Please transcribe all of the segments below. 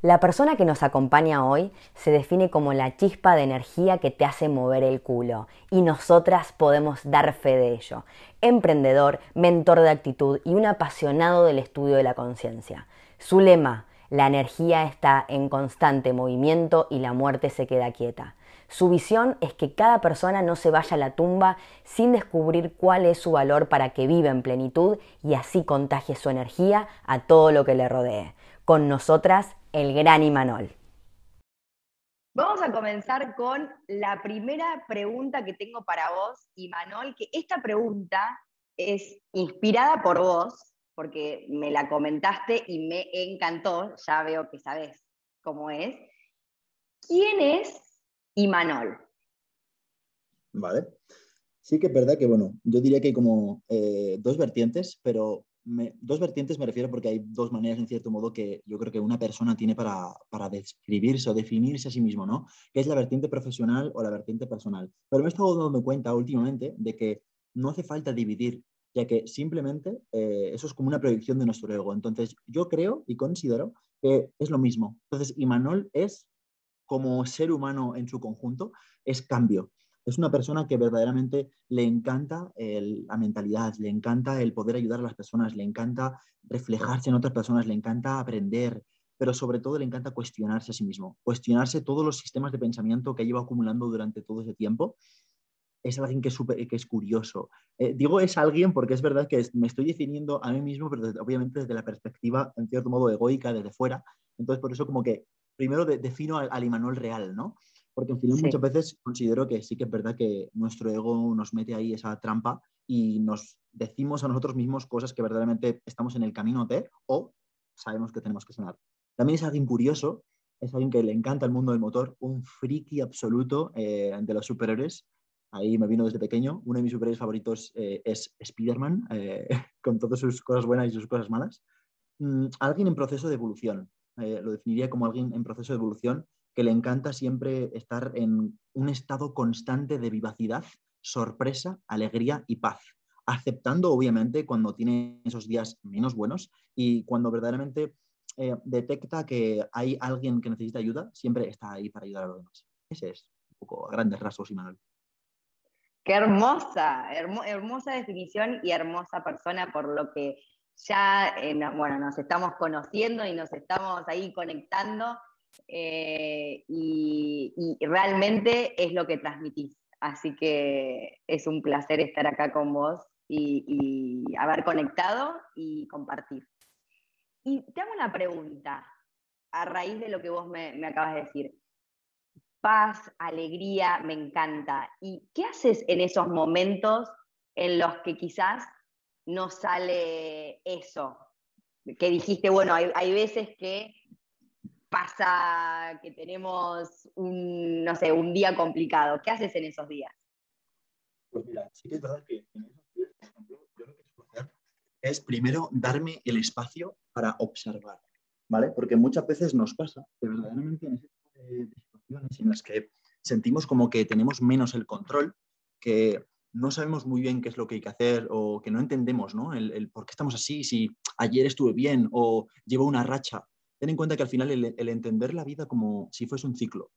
La persona que nos acompaña hoy se define como la chispa de energía que te hace mover el culo y nosotras podemos dar fe de ello. Emprendedor, mentor de actitud y un apasionado del estudio de la conciencia. Su lema, la energía está en constante movimiento y la muerte se queda quieta. Su visión es que cada persona no se vaya a la tumba sin descubrir cuál es su valor para que viva en plenitud y así contagie su energía a todo lo que le rodee. Con nosotras, el gran Imanol. Vamos a comenzar con la primera pregunta que tengo para vos, Imanol, que esta pregunta es inspirada por vos, porque me la comentaste y me encantó, ya veo que sabes cómo es. ¿Quién es Imanol? Vale. Sí que es verdad que, bueno, yo diría que hay como eh, dos vertientes, pero dos vertientes me refiero porque hay dos maneras, en cierto modo, que yo creo que una persona tiene para, para, describirse o definirse a sí mismo, ¿no? Que es la vertiente profesional o la vertiente personal. Pero me he estado dando cuenta últimamente de que no hace falta dividir, ya que simplemente eh, eso es como una proyección de nuestro ego. Entonces, yo creo y considero que es lo mismo. Entonces, Imanol es, como ser humano en su conjunto, es cambio es una persona que verdaderamente le encanta la mentalidad, le encanta el poder ayudar a las personas, le encanta reflejarse en otras personas, le encanta aprender, pero sobre todo le encanta cuestionarse a sí mismo, cuestionarse todos los sistemas de pensamiento que lleva acumulando durante todo ese tiempo. Es alguien que es, que es curioso. Eh, digo es alguien porque es verdad que me estoy definiendo a mí mismo, pero obviamente desde la perspectiva, en cierto modo, egoica, desde fuera. Entonces, por eso como que primero defino al, al Imanol real, ¿no? Porque en fin, muchas veces considero que sí que es verdad que nuestro ego nos mete ahí esa trampa y nos decimos a nosotros mismos cosas que verdaderamente estamos en el camino de o sabemos que tenemos que sonar. También es alguien curioso, es alguien que le encanta el mundo del motor, un friki absoluto eh, de los superhéroes. Ahí me vino desde pequeño. Uno de mis superhéroes favoritos eh, es Spider-Man, eh, con todas sus cosas buenas y sus cosas malas. Mm, alguien en proceso de evolución. lo definiría como alguien en proceso de evolución que le encanta siempre estar en un estado constante de vivacidad, sorpresa, alegría y paz, aceptando obviamente cuando tiene esos días menos buenos y cuando verdaderamente eh, detecta que hay alguien que necesita ayuda, siempre está ahí para ayudar a los demás. Ese es un poco a grandes rasgos, Manuel. Qué hermosa, hermosa definición y hermosa persona por lo que ya, eh, bueno, nos estamos conociendo y nos estamos ahí conectando eh, y, realmente es lo que transmitís. Así que es un placer estar acá con vos y, haber conectado y compartir. Y te hago una pregunta a raíz de lo que vos me, me acabas de decir. Paz, alegría, me encanta. ¿Y qué haces en esos momentos en los que quizás no sale eso? Que dijiste, bueno, hay, hay veces que pasa que tenemos un, no sé, un día complicado? ¿Qué haces en esos días? Pues mira, sí que es verdad que en esos días, por ejemplo, yo lo que suelo hacer es primero darme el espacio para observar, ¿vale? Porque muchas veces nos pasa que verdaderamente en ese tipo de, situaciones en las que sentimos como que tenemos menos el control, que no sabemos muy bien qué es lo que hay que hacer o que no entendemos, ¿no? El, el por qué estamos así, si ayer estuve bien o llevo una racha ten en cuenta que al final el, entender la vida como si fuese un ciclo.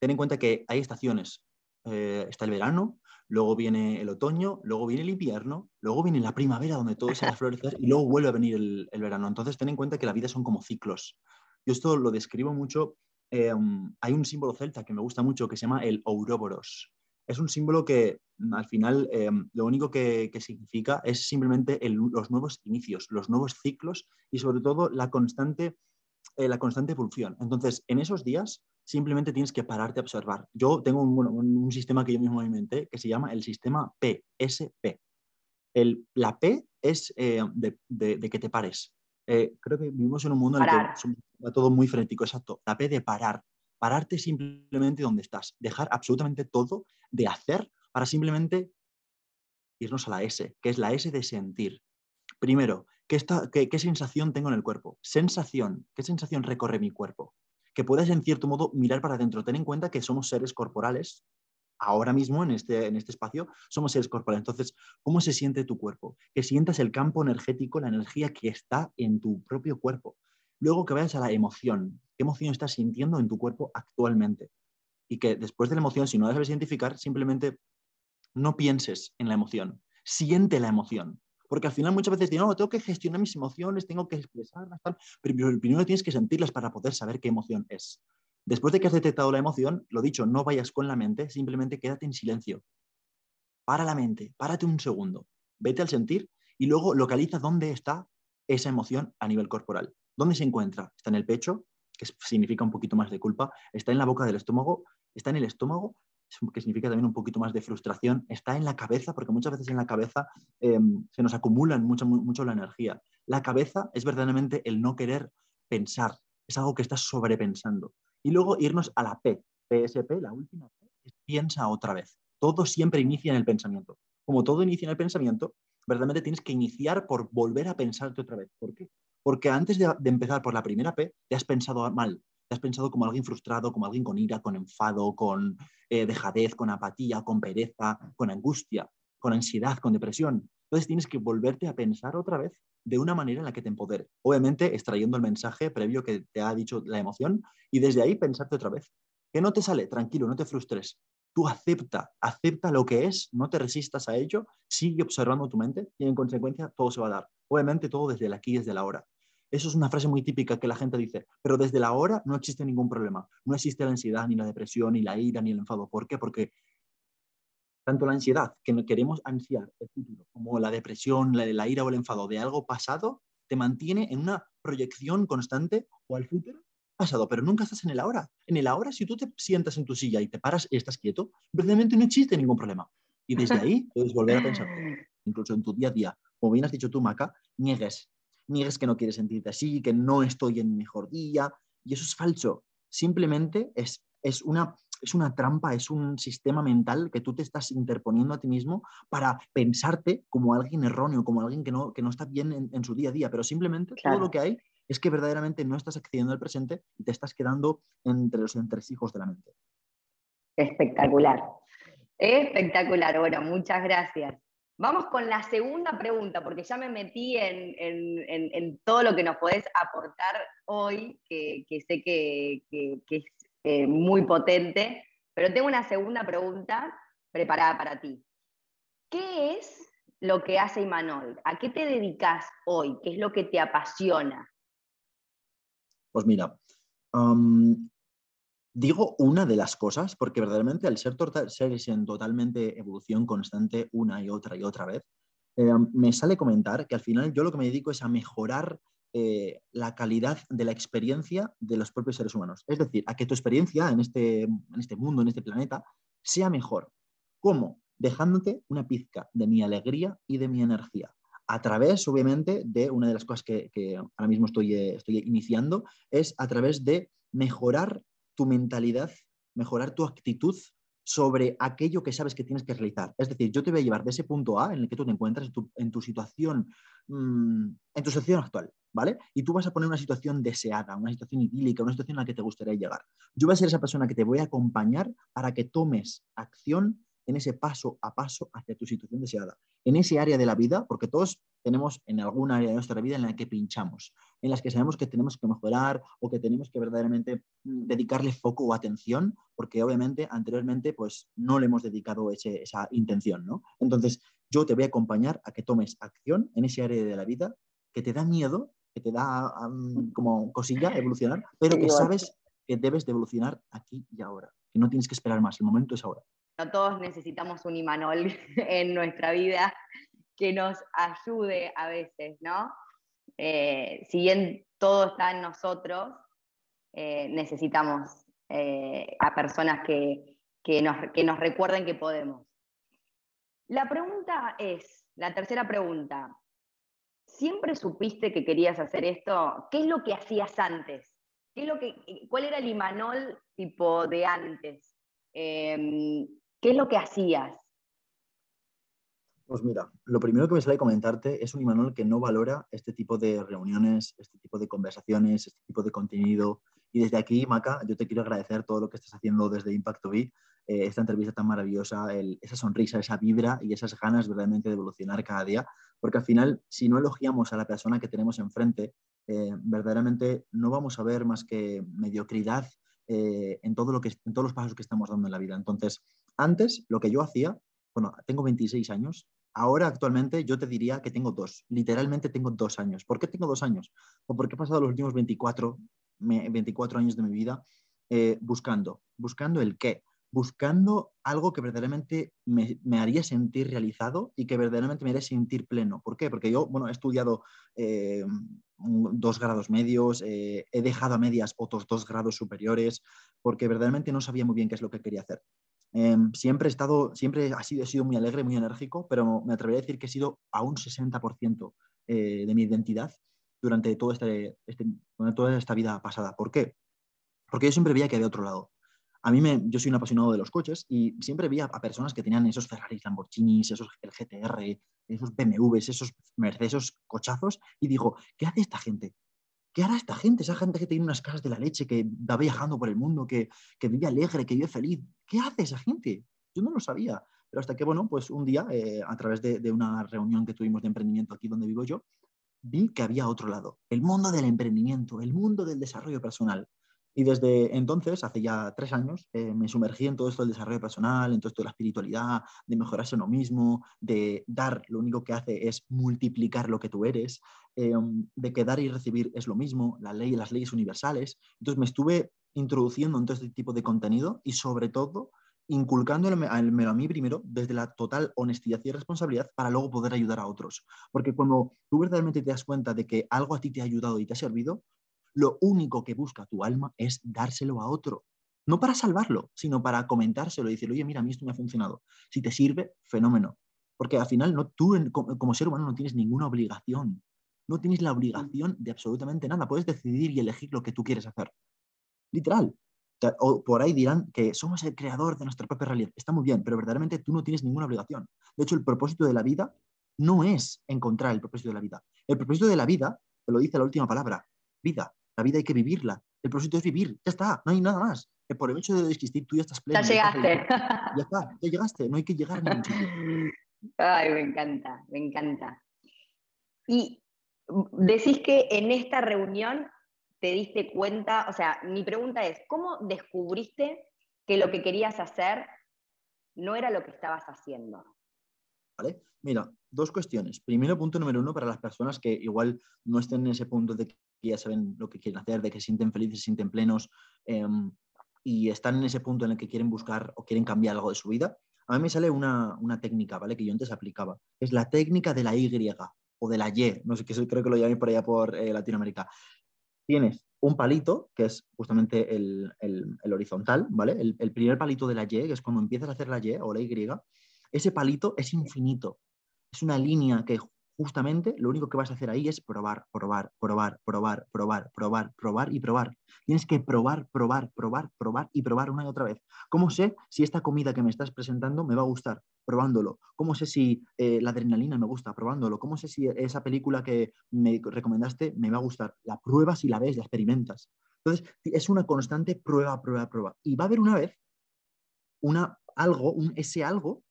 Ten en cuenta que hay estaciones. Eh, está el verano, luego viene el otoño, luego viene el invierno, luego viene la primavera donde todo se va a florecer y luego vuelve a venir el, verano. Entonces ten en cuenta que la vida son como ciclos. Yo esto lo describo mucho. Eh, hay un símbolo celta que me gusta mucho que se llama el Ouroboros. Es un símbolo que al final eh, lo único que, significa es simplemente los nuevos inicios, los nuevos ciclos y sobre todo la constante eh, la constante evolución. Entonces, en esos días simplemente tienes que pararte a observar. Yo tengo un, sistema que yo mismo inventé que se llama el sistema PSP. El, la P es eh, de, que te pares. Eh, creo que vivimos en un mundo en el que va todo muy frenético, exacto. La P de parar. pararte simplemente donde estás, dejar absolutamente todo de hacer para simplemente irnos a la S, que es la S de sentir. Primero, ¿qué, qué, sensación tengo en el cuerpo? Sensación, ¿qué sensación recorre mi cuerpo? Que puedas en cierto modo mirar para adentro. Ten en cuenta que somos seres corporales. Ahora mismo en este, en este espacio somos seres corporales. Entonces, ¿cómo se siente tu cuerpo? Que sientas el campo energético, la energía que está en tu propio cuerpo. Luego que vayas a la emoción. ¿Qué emoción estás sintiendo en tu cuerpo actualmente? Y que después de la emoción, si no la sabes identificar, simplemente no pienses en la emoción. Siente la emoción. Porque al final muchas veces digo, no, tengo que gestionar mis emociones, tengo que expresarlas, tal. pero primero tienes que sentirlas para poder saber qué emoción es. Después de que has detectado la emoción, lo dicho, no vayas con la mente, simplemente quédate en silencio. Para la mente, párate un segundo, vete al sentir y luego localiza dónde está esa emoción a nivel corporal. ¿Dónde se encuentra? ¿Está en el pecho? que significa un poquito más de culpa, está en la boca del estómago, está en el estómago, que significa también un poquito más de frustración, está en la cabeza, porque muchas veces en la cabeza em, se nos acumulan mucho, mucho la energía. La cabeza es verdaderamente el no querer pensar, es algo que estás sobrepensando. Y luego irnos a la P, PSP, la última P, piensa otra vez. Todo siempre inicia en el pensamiento. Como todo inicia en el pensamiento, verdaderamente tienes que iniciar por volver a pensarte otra vez. ¿Por qué? Porque antes de, empezar por la primera P, te has pensado mal, te has pensado como alguien frustrado, como alguien con ira, con enfado, con eh, dejadez, con apatía, con pereza, con angustia, con ansiedad, con depresión. Entonces tienes que volverte a pensar otra vez de una manera en la que te empodere. Obviamente extrayendo el mensaje previo que te ha dicho la emoción y desde ahí pensarte otra vez. Que no te sale, tranquilo, no te frustres. Tú acepta, acepta lo que es, no te resistas a ello, sigue observando tu mente y en consecuencia todo se va a dar. Obviamente todo desde el aquí desde la ahora. Eso es una frase muy típica que la gente dice, pero desde la hora no existe ningún problema. No existe la ansiedad, ni la depresión, ni la ira, ni el enfado. ¿Por qué? Porque tanto la ansiedad, que queremos ansiar el futuro, como la depresión, la, ira o el enfado de algo pasado, te mantiene en una proyección constante o al futuro pasado, pero nunca estás en el ahora. En el ahora, si tú te sientas en tu silla y te paras y estás quieto, verdaderamente no existe ningún problema. Y desde ahí puedes volver a pensar, incluso en tu día a día. Como bien has dicho tú, Maca, niegues niegues que no quieres sentirte así, que no estoy en mi mejor día. Y eso es falso. Simplemente es, es, una, es una trampa, es un sistema mental que tú te estás interponiendo a ti mismo para pensarte como alguien erróneo, como alguien que no, que no está bien en, su día a día. Pero simplemente todo lo que hay es que verdaderamente no estás accediendo al presente y te estás quedando entre los entresijos de la mente. Espectacular. Espectacular. Bueno, muchas gracias. Vamos con la segunda pregunta, porque ya me metí en, todo lo que nos podés aportar hoy, que, sé que, es eh, muy potente, pero tengo una segunda pregunta preparada para ti. ¿Qué es lo que hace Imanol? ¿A qué te dedicas hoy? ¿Qué es lo que te apasiona? Pues mira, Digo una de las cosas, porque verdaderamente al ser seres en totalmente evolución constante una y otra y otra vez, eh, me sale comentar que al final yo lo que me dedico es a mejorar eh, la calidad de la experiencia de los propios seres humanos. Es decir, a que tu experiencia en este, en este mundo, en este planeta, sea mejor. ¿Cómo? Dejándote una pizca de mi alegría y de mi energía. A través, obviamente, de una de las cosas que, ahora mismo estoy, eh, estoy iniciando, es a través de mejorar tu mentalidad, mejorar tu actitud sobre aquello que sabes que tienes que realizar. Es decir, yo te voy a llevar de ese punto A en el que tú te encuentras, en tu, situación, mm, en tu situación actual, ¿vale? Y tú vas a poner una situación deseada, una situación idílica, una situación a la que te gustaría llegar. Yo voy a ser esa persona que te voy a acompañar para que tomes acción en ese paso a paso hacia tu situación deseada, en ese área de la vida, porque todos tenemos en alguna área de nuestra vida en la que pinchamos, en las que sabemos que tenemos que mejorar o que tenemos que verdaderamente mm, dedicarle foco o atención, porque obviamente anteriormente pues no le hemos dedicado esa intención, ¿no? Entonces, yo te voy a acompañar a que tomes acción en ese área de la vida que te da miedo, que te da como cosilla evolucionar, pero que sabes que debes de evolucionar aquí y ahora, que no tienes que esperar más, el momento es ahora. No todos necesitamos un Imanol en nuestra vida que nos ayude a veces, ¿no? Eh, si bien todo está en nosotros, eh, necesitamos eh, a personas que, nos, que nos recuerden que podemos. La pregunta es, la tercera pregunta, ¿siempre supiste que querías hacer esto? ¿Qué es lo que hacías antes ¿qué lo que, ¿cuál era el Imanol tipo de antes? Em, ¿Qué es lo que hacías? Pues mira, lo primero que me sale comentarte es un Imanol que no valora este tipo de reuniones, este tipo de conversaciones, este tipo de contenido. Y desde aquí, Maca, yo te quiero agradecer todo lo que estás haciendo desde Impacto B, eh, esta entrevista tan maravillosa, esa sonrisa, esa vibra y esas ganas realmente de evolucionar cada día. Porque al final, si no elogiamos a la persona que tenemos enfrente, eh, verdaderamente no vamos a ver más que mediocridad eh, en, todo lo que, en todos los pasos que estamos dando en la vida. Entonces, antes lo que yo hacía, bueno, tengo 26 años, ahora actualmente yo te diría que tengo dos, literalmente tengo dos años. ¿Por qué tengo dos años? O porque he pasado los últimos 24, 24 años de mi vida eh, buscando, buscando el qué, buscando algo que verdaderamente me, haría sentir realizado y que verdaderamente me haría sentir pleno. ¿Por qué? Porque yo, bueno, he estudiado eh, dos grados medios, eh, he dejado a medias otros dos grados superiores, porque verdaderamente no sabía muy bien qué es lo que quería hacer. Em, siempre he estado, siempre ha sido, he sido muy alegre, muy enérgico, pero me atrevería a decir que he sido a un 60% eh, de mi identidad durante, todo este, este, durante toda esta vida pasada. ¿Por qué? Porque yo siempre veía que había otro lado a mí me, yo soy un apasionado de los coches y siempre vi a, personas que tenían esos Ferraris, Lamborghinis, esos el GTR, esos BMWs, esos Mercedes, esos cochazos y digo, ¿qué hace esta gente? ¿Qué hará esta gente? Esa gente que tiene unas casas de la leche, que va viajando por el mundo, que, vive alegre, que vive feliz. ¿Qué hace esa gente? Yo no lo sabía. Pero hasta que, bueno, pues un día, eh, a través de, de una reunión que tuvimos de emprendimiento aquí donde vivo yo, vi que había otro lado, el mundo del emprendimiento, el mundo del desarrollo personal. Y desde entonces, hace ya tres años, eh, me sumergí en todo esto del desarrollo personal, en todo esto de la espiritualidad, de mejorarse uno mismo, de dar, lo único que hace es multiplicar lo que tú eres, em, de que dar y recibir es lo mismo, la ley, las leyes universales. Entonces me estuve introduciendo en todo este tipo de contenido y sobre todo inculcándome a mí primero desde la total honestidad y responsabilidad para luego poder ayudar a otros. Porque cuando tú verdaderamente te das cuenta de que algo a ti te ha ayudado y te ha servido, lo único que busca tu alma es dárselo a otro. No para salvarlo, sino para comentárselo y decirle, oye, mira, a mí esto me ha funcionado. Si te sirve, fenómeno. Porque al final no, tú como ser humano no tienes ninguna obligación. No tienes la obligación de absolutamente nada. Puedes decidir y elegir lo que tú quieres hacer. Literal. O por ahí dirán que somos el creador de nuestra propia realidad. Está muy bien, pero verdaderamente tú no tienes ninguna obligación. De hecho, el propósito de la vida no es encontrar el propósito de la vida. El propósito de la vida, te lo dice la última palabra, vida. La vida hay que vivirla. El propósito es vivir. Ya está, no hay nada más. Por el hecho de existir, tú ya estás pleno. Ya llegaste. Ya, está, ya llegaste. No hay que llegar a ningún. Ay, me encanta, me encanta. Y decís que en esta reunión te diste cuenta, o sea, mi pregunta es, ¿cómo descubriste que lo que querías hacer no era lo que estabas haciendo? ¿Vale? Mira, dos cuestiones. Primero, punto número uno, para las personas que igual no estén en ese punto de ya saben lo que quieren hacer, de que se sienten felices, se sienten plenos em, y están en ese punto en el que quieren buscar o quieren cambiar algo de su vida, a mí me sale una, técnica, ¿vale? Que yo antes aplicaba. Es la técnica de la Y o de la Y, no sé qué, creo que lo llaméis por allá por eh, Latinoamérica. Tienes un palito, que es justamente el, horizontal, ¿vale? El, el, primer palito de la Y, que es cuando empiezas a hacer la Y o la Y, ese palito es infinito. Es una línea que justamente lo único que vas a hacer ahí es probar, probar, probar, probar, probar, probar, probar y probar. Tienes que probar, probar, probar, probar y probar una y otra vez. ¿Cómo sé si esta comida que me estás presentando me va a gustar? Probándolo. ¿Cómo sé si eh, la adrenalina me gusta? Probándolo. ¿Cómo sé si esa película que me recomendaste me va a gustar? La pruebas y la ves, la experimentas. Entonces, es una constante prueba, prueba, prueba. Y va a haber una vez una algo, un, ese algo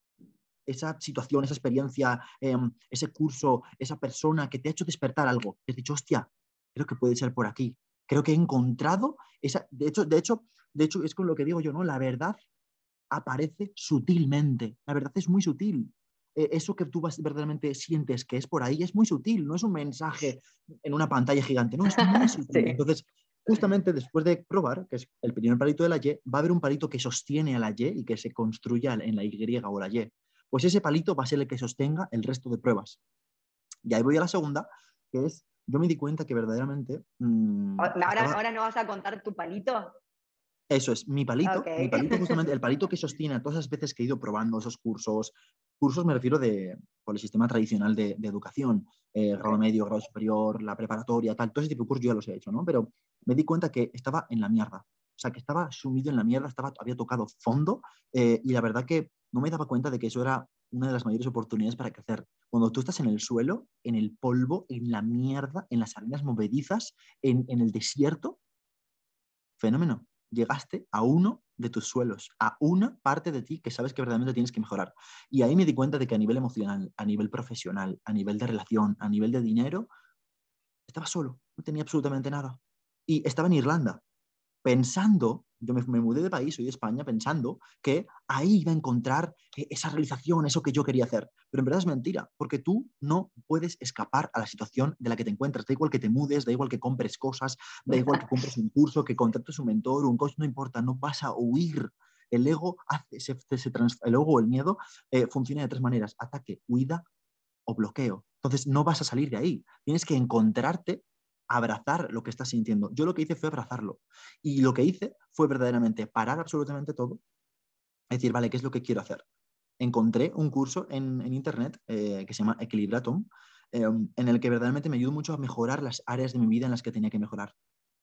esa situación, esa experiencia, em, ese curso, esa persona que te ha hecho despertar algo. Te has dicho, hostia, creo que puede ser por aquí. Creo que he encontrado esa. De hecho, de hecho, de hecho, es con lo que digo yo, ¿no? La verdad aparece sutilmente. La verdad es muy sutil. E, eso que tú verdaderamente sientes que es por ahí es muy sutil, no es un mensaje en una pantalla gigante, no, es muy sutil. Entonces, justamente después de probar, que es el primer palito de la Y, va a haber un palito que sostiene a la Y y que se construya en la Y o la Y pues ese palito va a ser el que sostenga el resto de pruebas. Y ahí voy a la segunda, que es, yo me di cuenta que verdaderamente... Mm, ¿Ahora, ¿Ahora no vas a contar tu palito? Eso es, mi palito, mi palito justamente, el palito que sostiene todas las veces que he ido probando esos cursos, cursos me refiero de, por el sistema tradicional de, educación, eh, grado medio, grado superior, la preparatoria, tal, todo ese tipo de cursos yo ya los he hecho, ¿no? Pero me di cuenta que estaba en la mierda, o sea, que estaba sumido en la mierda, estaba, había tocado fondo eh, y la verdad que no me daba cuenta de que eso era una de las mayores oportunidades para crecer. Cuando tú estás en el suelo, en el polvo, en la mierda, en las arenas movedizas, en, en el desierto, fenómeno llegaste a uno de tus suelos, a una parte de ti que sabes que verdaderamente tienes que mejorar. Y ahí me di cuenta de que a nivel emocional, a nivel profesional, a nivel de relación, a nivel de dinero, estaba solo, no tenía absolutamente nada. Y estaba en Irlanda, pensando, yo me, mudé de país, soy de España, pensando que ahí iba a encontrar eh, esa realización, eso que yo quería hacer. Pero en verdad es mentira, porque tú no puedes escapar a la situación de la que te encuentras. Da igual que te mudes, da igual que compres cosas, da igual que compres un curso, que contrates un mentor, un coach, no importa, no vas a huir. El ego, hace, se, el ego o el miedo eh, funciona de tres maneras, ataque, huida o bloqueo. Entonces no vas a salir de ahí. Tienes que encontrarte abrazar lo que estás sintiendo. Yo lo que hice fue abrazarlo. Y lo que hice fue verdaderamente parar absolutamente todo. Decir, vale, ¿qué es lo que quiero hacer? Encontré un curso en, Internet eh, que se llama Equilibratum, em, en el que verdaderamente me ayudó mucho a mejorar las áreas de mi vida en las que tenía que mejorar.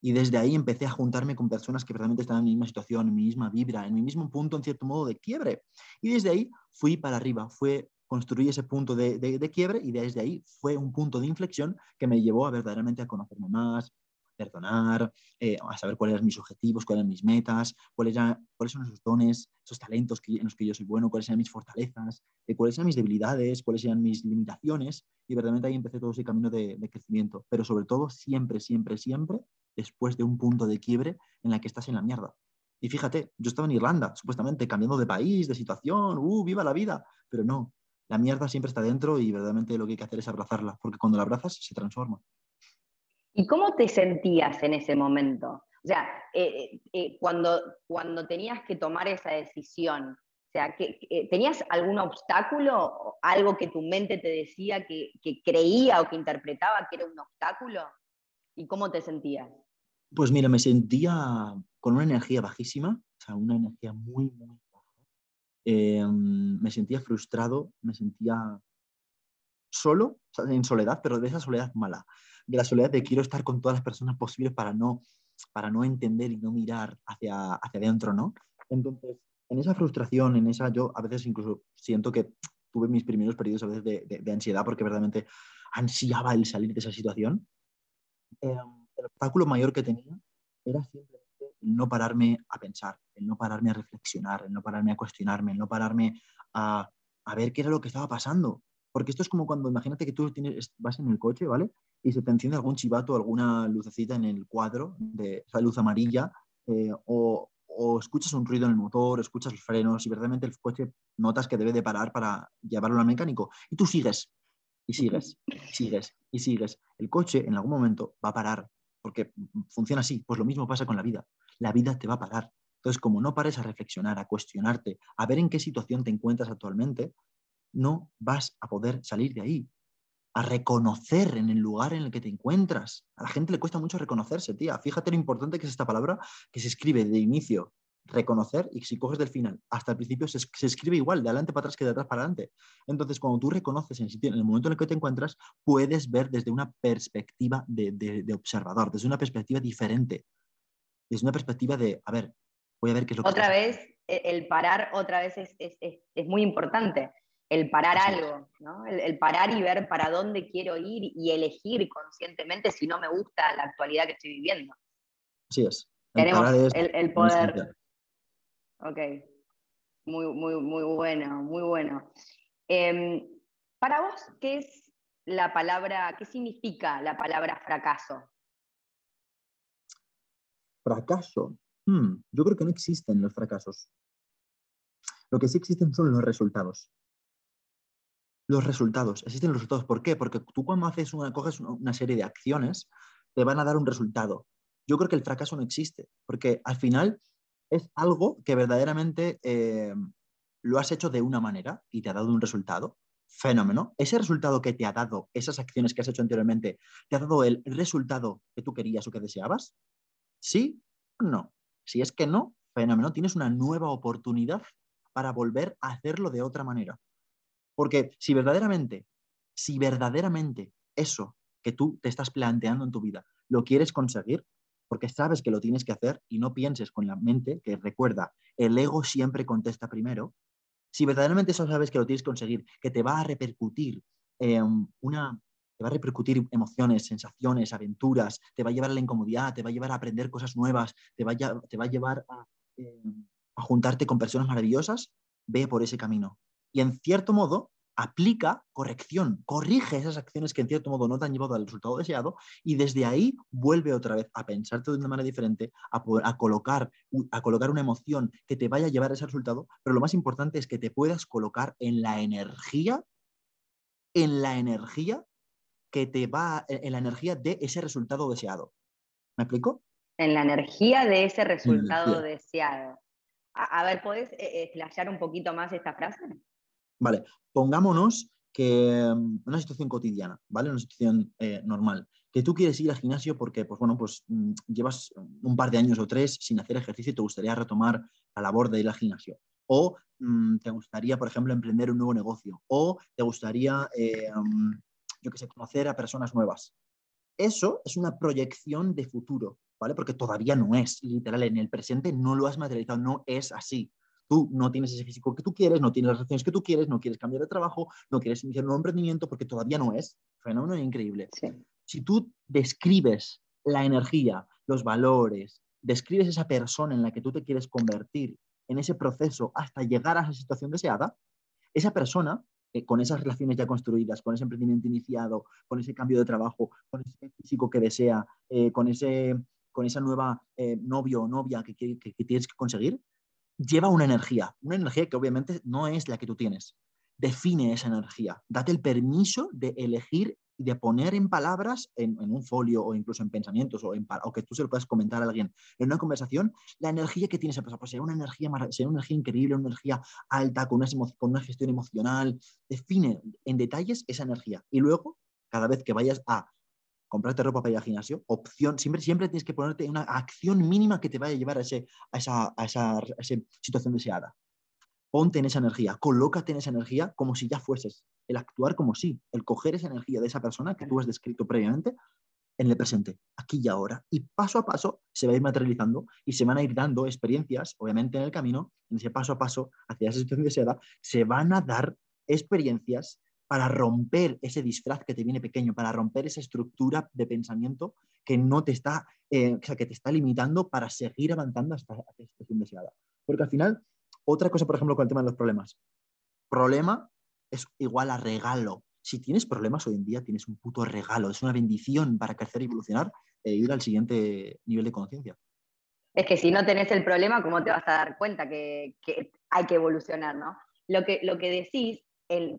Y desde ahí empecé a juntarme con personas que verdaderamente estaban en mi misma situación, en mi misma vibra, en mi mismo punto, en cierto modo, de quiebre. Y desde ahí fui para arriba, fue construí ese punto de, quiebre y desde ahí fue un punto de inflexión que me llevó a verdaderamente a conocerme más, perdonar, eh, a saber cuáles eran mis objetivos, cuáles eran mis metas, cuáles, cuáles son esos dones, esos talentos en los que yo soy bueno, cuáles eran mis fortalezas, eh, cuáles eran mis debilidades, cuáles eran mis limitaciones. Y verdaderamente ahí empecé todo ese camino de, de, crecimiento. Pero sobre todo, siempre, siempre, siempre, después de un punto de quiebre en la que estás en la mierda. Y fíjate, yo estaba en Irlanda, supuestamente cambiando de país, de situación, ¡uh, viva la vida! Pero no, la mierda siempre está dentro y verdaderamente lo que hay que hacer es abrazarla, porque cuando la abrazas se transforma. ¿Y cómo te sentías en ese momento? O sea, eh, eh, eh, cuando, cuando tenías que tomar esa decisión, o sea, ¿tenías algún obstáculo, algo que tu mente te decía que, que, creía o que interpretaba que era un obstáculo? ¿Y cómo te sentías? Pues mira, me sentía con una energía bajísima, o sea, una energía muy, muy Em, me sentía frustrado, me sentía solo, en soledad, pero de esa soledad mala, de la soledad de quiero estar con todas las personas posibles para no, para no entender y no mirar hacia, hacia adentro, ¿no? Entonces, en esa frustración, en esa, yo a veces incluso siento que tuve mis primeros periodos a veces de, de, ansiedad porque verdaderamente ansiaba el salir de esa situación. Em, el obstáculo mayor que tenía era siempre no pararme a pensar, el no pararme a reflexionar, el no pararme a cuestionarme, el no pararme a, ver qué era lo que estaba pasando. Porque esto es como cuando, imagínate que tú tienes, vas en el coche, ¿vale? Y se te enciende algún chivato, alguna lucecita en el cuadro, de esa luz amarilla, eh, o, escuchas un ruido en el motor, escuchas los frenos y verdaderamente el coche notas que debe de parar para llevarlo al mecánico. Y tú sigues, y sigues, y sigues, y sigues. El coche en algún momento va a parar, porque funciona así. Pues lo mismo pasa con la vida la vida te va a parar. Entonces, como no pares a reflexionar, a cuestionarte, a ver en qué situación te encuentras actualmente, no vas a poder salir de ahí, a reconocer en el lugar en el que te encuentras. A la gente le cuesta mucho reconocerse, tía. Fíjate lo importante que es esta palabra que se escribe de inicio, reconocer, y si coges del final hasta el principio, se, escribe igual, de adelante para atrás que de atrás para adelante. Entonces, cuando tú reconoces en el, en el momento en el que te encuentras, puedes ver desde una perspectiva de observador, desde una perspectiva diferente desde una perspectiva de, a ver, voy a ver qué es lo que... Otra vez, e, el parar otra vez es, muy importante, el parar algo, ¿no? El, parar y ver para dónde quiero ir y elegir conscientemente si no me gusta la actualidad que estoy viviendo. Así es. Tenemos el, poder... Ok, muy, muy, muy bueno, muy bueno. Em, para vos, ¿qué es la palabra, qué significa la palabra fracaso? Fracaso. Hmm, yo creo que no existen los fracasos. Lo que sí existen son los resultados. Los resultados. Existen los resultados. ¿Por qué? Porque tú cuando haces una, coges una serie de acciones, te van a dar un resultado. Yo creo que el fracaso no existe, porque al final es algo que verdaderamente eh, lo has hecho de una manera y te ha dado un resultado. Fenómeno. Ese resultado que te ha dado, esas acciones que has hecho anteriormente, ¿te ha dado el resultado que tú querías o que deseabas? ¿Sí o no? Si es que no, fenómeno, tienes una nueva oportunidad para volver a hacerlo de otra manera. Porque si verdaderamente, si verdaderamente eso que tú te estás planteando en tu vida lo quieres conseguir, porque sabes que lo tienes que hacer y no pienses con la mente, que recuerda, el ego siempre contesta primero, si verdaderamente eso sabes que lo tienes que conseguir, que te va a repercutir una, te va a repercutir emociones, sensaciones, aventuras, te va a llevar a la incomodidad, te va a llevar a aprender cosas nuevas, te va a, llevar a, em, a juntarte con personas maravillosas, ve por ese camino. Y en cierto modo, aplica corrección, corrige esas acciones que en cierto modo no te han llevado al resultado deseado y desde ahí vuelve otra vez a pensarte de una manera diferente, a, a, colocar, a colocar una emoción que te vaya a llevar a ese resultado, pero lo más importante es que te puedas colocar en la energía, en la energía que te va, en la energía de ese resultado deseado. ¿Me explico? En la energía de ese resultado deseado. A, ver, ¿puedes eh, un poquito más esta frase? Vale, pongámonos que mm, una situación cotidiana, ¿vale? Una situación eh, normal. Que tú quieres ir al gimnasio porque, pues bueno, pues mm, llevas un par de años o tres sin hacer ejercicio y te gustaría retomar la labor de ir al gimnasio. O mm, te gustaría, por ejemplo, emprender un nuevo negocio. O te gustaría, eh, yo qué sé, conocer a personas nuevas. Eso es una proyección de futuro, ¿vale? Porque todavía no es, literal, en el presente no lo has materializado, no es así. Tú no tienes ese físico que tú quieres, no tienes las relaciones que tú quieres, no quieres cambiar de trabajo, no quieres iniciar un nuevo emprendimiento porque todavía no es. Fenómeno increíble. Si tú describes la energía, los valores, describes esa persona en la que tú te quieres convertir en ese proceso hasta llegar a esa situación deseada, esa persona, eh, con esas relaciones ya construidas, con ese emprendimiento iniciado, con ese cambio de trabajo, con ese físico que desea, eh, con, ese, con esa nueva eh, novio o novia que, que tienes que conseguir, lleva una energía, una energía que obviamente no es la que tú tienes. Define esa energía, date el permiso de elegir de poner en palabras, en, un folio o incluso en pensamientos o, en, o que tú se lo puedas comentar a alguien en una conversación, la energía que tienes esa persona. Pues una energía, será una energía increíble, una energía alta, con una, con una gestión emocional. Define en detalles esa energía. Y luego, cada vez que vayas a comprarte ropa para ir al gimnasio, opción, siempre, siempre tienes que ponerte una acción mínima que te vaya a llevar a, ese, a, esa, a, esa, situación deseada. Ponte en esa energía, colócate en esa energía como si ya fueses, el actuar como si, el coger esa energía de esa persona que tú has descrito previamente en el presente, aquí y ahora. Y paso a paso se va a ir materializando y se van a ir dando experiencias, obviamente en el camino, en ese paso a paso hacia esa situación deseada, se van a dar experiencias para romper ese disfraz que te viene pequeño, para romper esa estructura de pensamiento que no te está, eh, o sea, que te está limitando para seguir avanzando hasta, la situación deseada. Porque al final, otra cosa, por ejemplo, con el tema de los problemas. Problema es igual a regalo. Si tienes problemas hoy en día, tienes un puto regalo. Es una bendición para crecer y evolucionar e ir al siguiente nivel de conciencia. Es que si no tenés el problema, ¿cómo te vas a dar cuenta que, hay que evolucionar, no? Lo que, lo que decís en,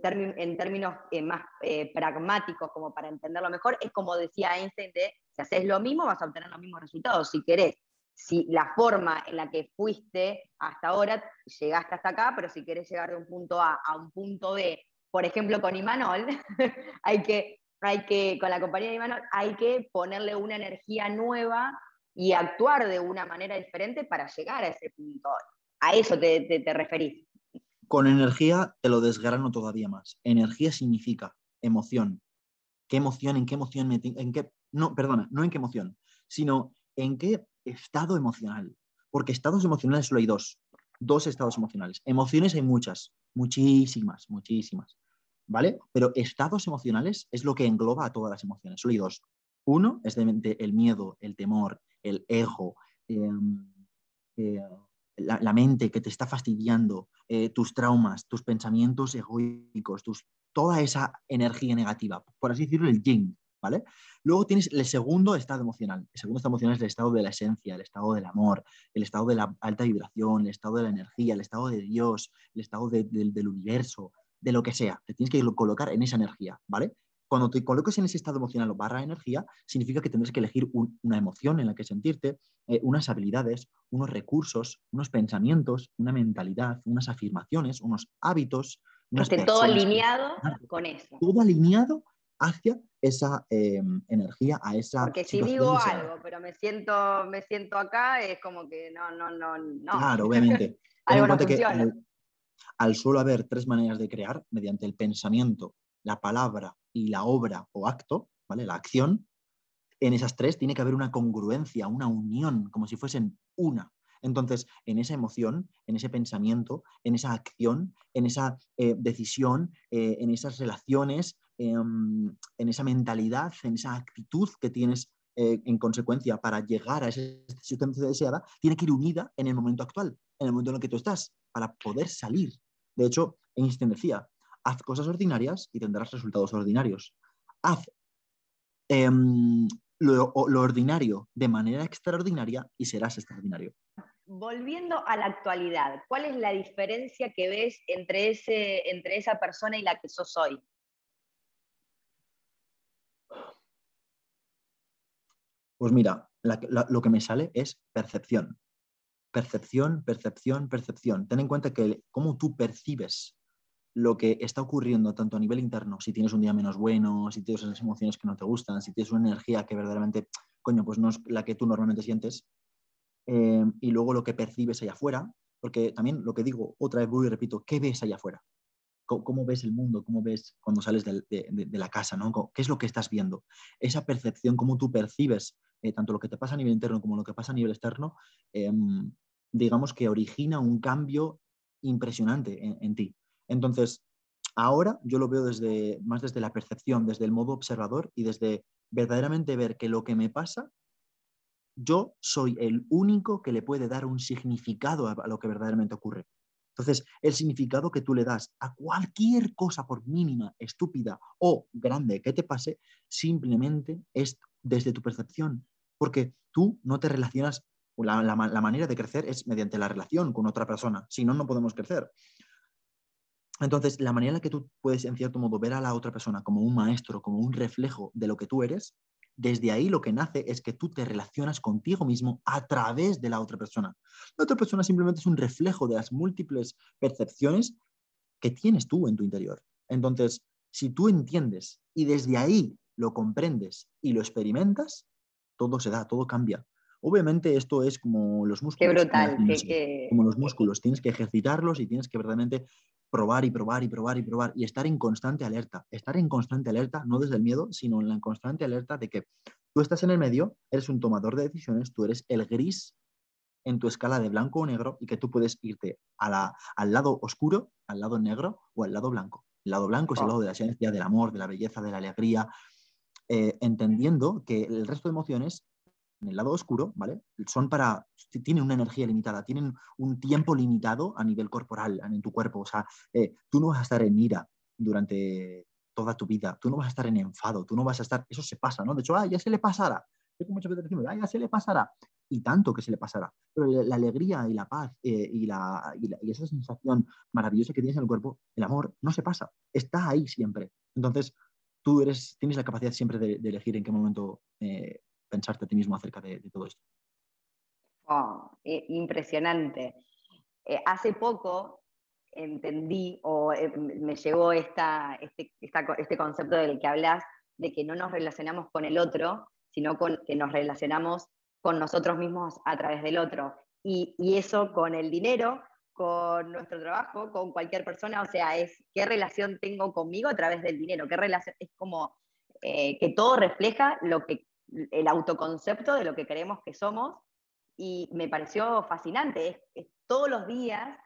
términos eh, más eh, pragmáticos, como para entenderlo mejor, es como decía Einstein, de si haces lo mismo vas a obtener los mismos resultados. Si querés, si la forma en la que fuiste hasta ahora, llegaste hasta acá, pero si querés llegar de un punto A a un punto B, por ejemplo con Imanol, hay que, hay que, con la compañía de Imanol, hay que ponerle una energía nueva y actuar de una manera diferente para llegar a ese punto. A eso te, te, te referís. Con energía te lo desgrano todavía más. Energía significa emoción. ¿Qué emoción? ¿En qué emoción? Me, en qué, no, perdona, no en qué emoción, sino en qué estado emocional. Porque estados emocionales solo hay dos. Dos estados emocionales. Emociones hay muchas, muchísimas, muchísimas. ¿Vale? Pero estados emocionales es lo que engloba a todas las emociones. Solo hay dos. Uno es el miedo, el temor, el ego, em, eh, la, mente que te está fastidiando, eh, tus traumas, tus pensamientos egoicos, tus, toda esa energía negativa, por así decirlo, el yin, ¿vale? Luego tienes el segundo estado emocional. El segundo estado emocional es el estado de la esencia, el estado del amor, el estado de la alta vibración, el estado de la energía, el estado de Dios, el estado del universo, de lo que sea. Te tienes que colocar en esa energía, ¿vale? Cuando te coloques en ese estado emocional o barra energía, significa que tendrás que elegir una emoción en la que sentirte, eh, unas habilidades, unos recursos, unos pensamientos, una mentalidad, unas afirmaciones, unos hábitos. Unas todo alineado con eso. Todo alineado hacia esa em, energía, a esa... Porque si digo algo, pero me siento, me siento acá, es como que no, no, no, no. Claro, obviamente. algo no funciona. al, al solo haber tres maneras de crear, mediante el pensamiento, la palabra y la obra o acto, ¿vale? La acción, en esas tres tiene que haber una congruencia, una unión, como si fuesen una. Entonces, en esa emoción, en ese pensamiento, en esa acción, en esa eh, decisión, eh, en esas relaciones, en esa mentalidad, en esa actitud que tienes eh, en consecuencia para llegar a esa situación deseada, tiene que ir unida en el momento actual, en el momento en el que tú estás, para poder salir. De hecho, Einstein decía, haz cosas ordinarias y tendrás resultados ordinarios. Haz em, lo, ordinario de manera extraordinaria y serás extraordinario. Volviendo a la actualidad, ¿cuál es la diferencia que ves entre, ese, entre esa persona y la que sos hoy? Pues mira, lo que me sale es percepción. Percepción, percepción, percepción. Ten en cuenta que cómo tú percibes lo que está ocurriendo tanto a nivel interno, si tienes un día menos bueno, si tienes esas emociones que no te gustan, si tienes una energía que verdaderamente, coño, pues no es la que tú normalmente sientes, eh, y luego lo que percibes allá afuera, porque también lo que digo, otra vez voy y repito, ¿qué ves allá afuera? ¿Cómo, ves el mundo? ¿Cómo ves cuando sales de, la casa? ¿no? ¿Qué es lo que estás viendo? Esa percepción, cómo tú percibes eh, tanto lo que te pasa a nivel interno como lo que pasa a nivel externo, em, digamos que origina un cambio impresionante en ti. Entonces, ahora yo lo veo desde, más desde la percepción, desde el modo observador y desde verdaderamente ver que lo que me pasa, yo soy el único que le puede dar un significado a, lo que verdaderamente ocurre. Entonces, el significado que tú le das a cualquier cosa, por mínima, estúpida o grande que te pase, simplemente es desde tu percepción. Porque tú no te relacionas, la, la manera de crecer es mediante la relación con otra persona. Si no, no podemos crecer. Entonces, la manera en la que tú puedes, en cierto modo, ver a la otra persona como un maestro, como un reflejo de lo que tú eres, desde ahí lo que nace es que tú te relacionas contigo mismo a través de la otra persona. La otra persona simplemente es un reflejo de las múltiples percepciones que tienes tú en tu interior. Entonces, si tú entiendes y desde ahí lo comprendes y lo experimentas, todo se da, todo cambia. Obviamente esto es como los músculos. Qué brutal. Como los músculos, tienes que ejercitarlos y tienes que verdaderamente probar y probar y probar y probar y estar en constante alerta. Estar en constante alerta, no desde el miedo, sino en la constante alerta de que tú estás en el medio, eres un tomador de decisiones, tú eres el gris en tu escala de blanco o negro y que tú puedes irte a la, al lado oscuro, al lado negro o al lado blanco. El lado blanco es el lado de la ciencia, del amor, de la belleza, de la alegría, eh, entendiendo que el resto de emociones en el lado oscuro, ¿vale? Son para, tienen una energía limitada, tienen un tiempo limitado a nivel corporal, en tu cuerpo. O sea, eh, tú no vas a estar en ira durante toda tu vida, tú no vas a estar en enfado, tú no vas a estar, eso se pasa, ¿no? De hecho, ah, ya se le pasará. muchas veces decimos, ah, ya se le pasará. Y tanto que se le pasará. Pero la, alegría y la paz eh, y, la, y, esa sensación maravillosa que tienes en el cuerpo, el amor, no se pasa. Está ahí siempre. Entonces, tú eres, tienes la capacidad siempre de, elegir en qué momento eh, pensarte a ti mismo acerca de, todo esto. Oh, impresionante. Eh, hace poco entendí o eh, me llegó esta, este, este, concepto del que hablas, de que no nos relacionamos con el otro, sino con, que nos relacionamos con nosotros mismos a través del otro. Y, eso con el dinero, con nuestro trabajo, con cualquier persona, o sea, es qué relación tengo conmigo a través del dinero, qué relación, es como eh, que todo refleja lo que el autoconcepto de lo que creemos que somos y me pareció fascinante. todos los días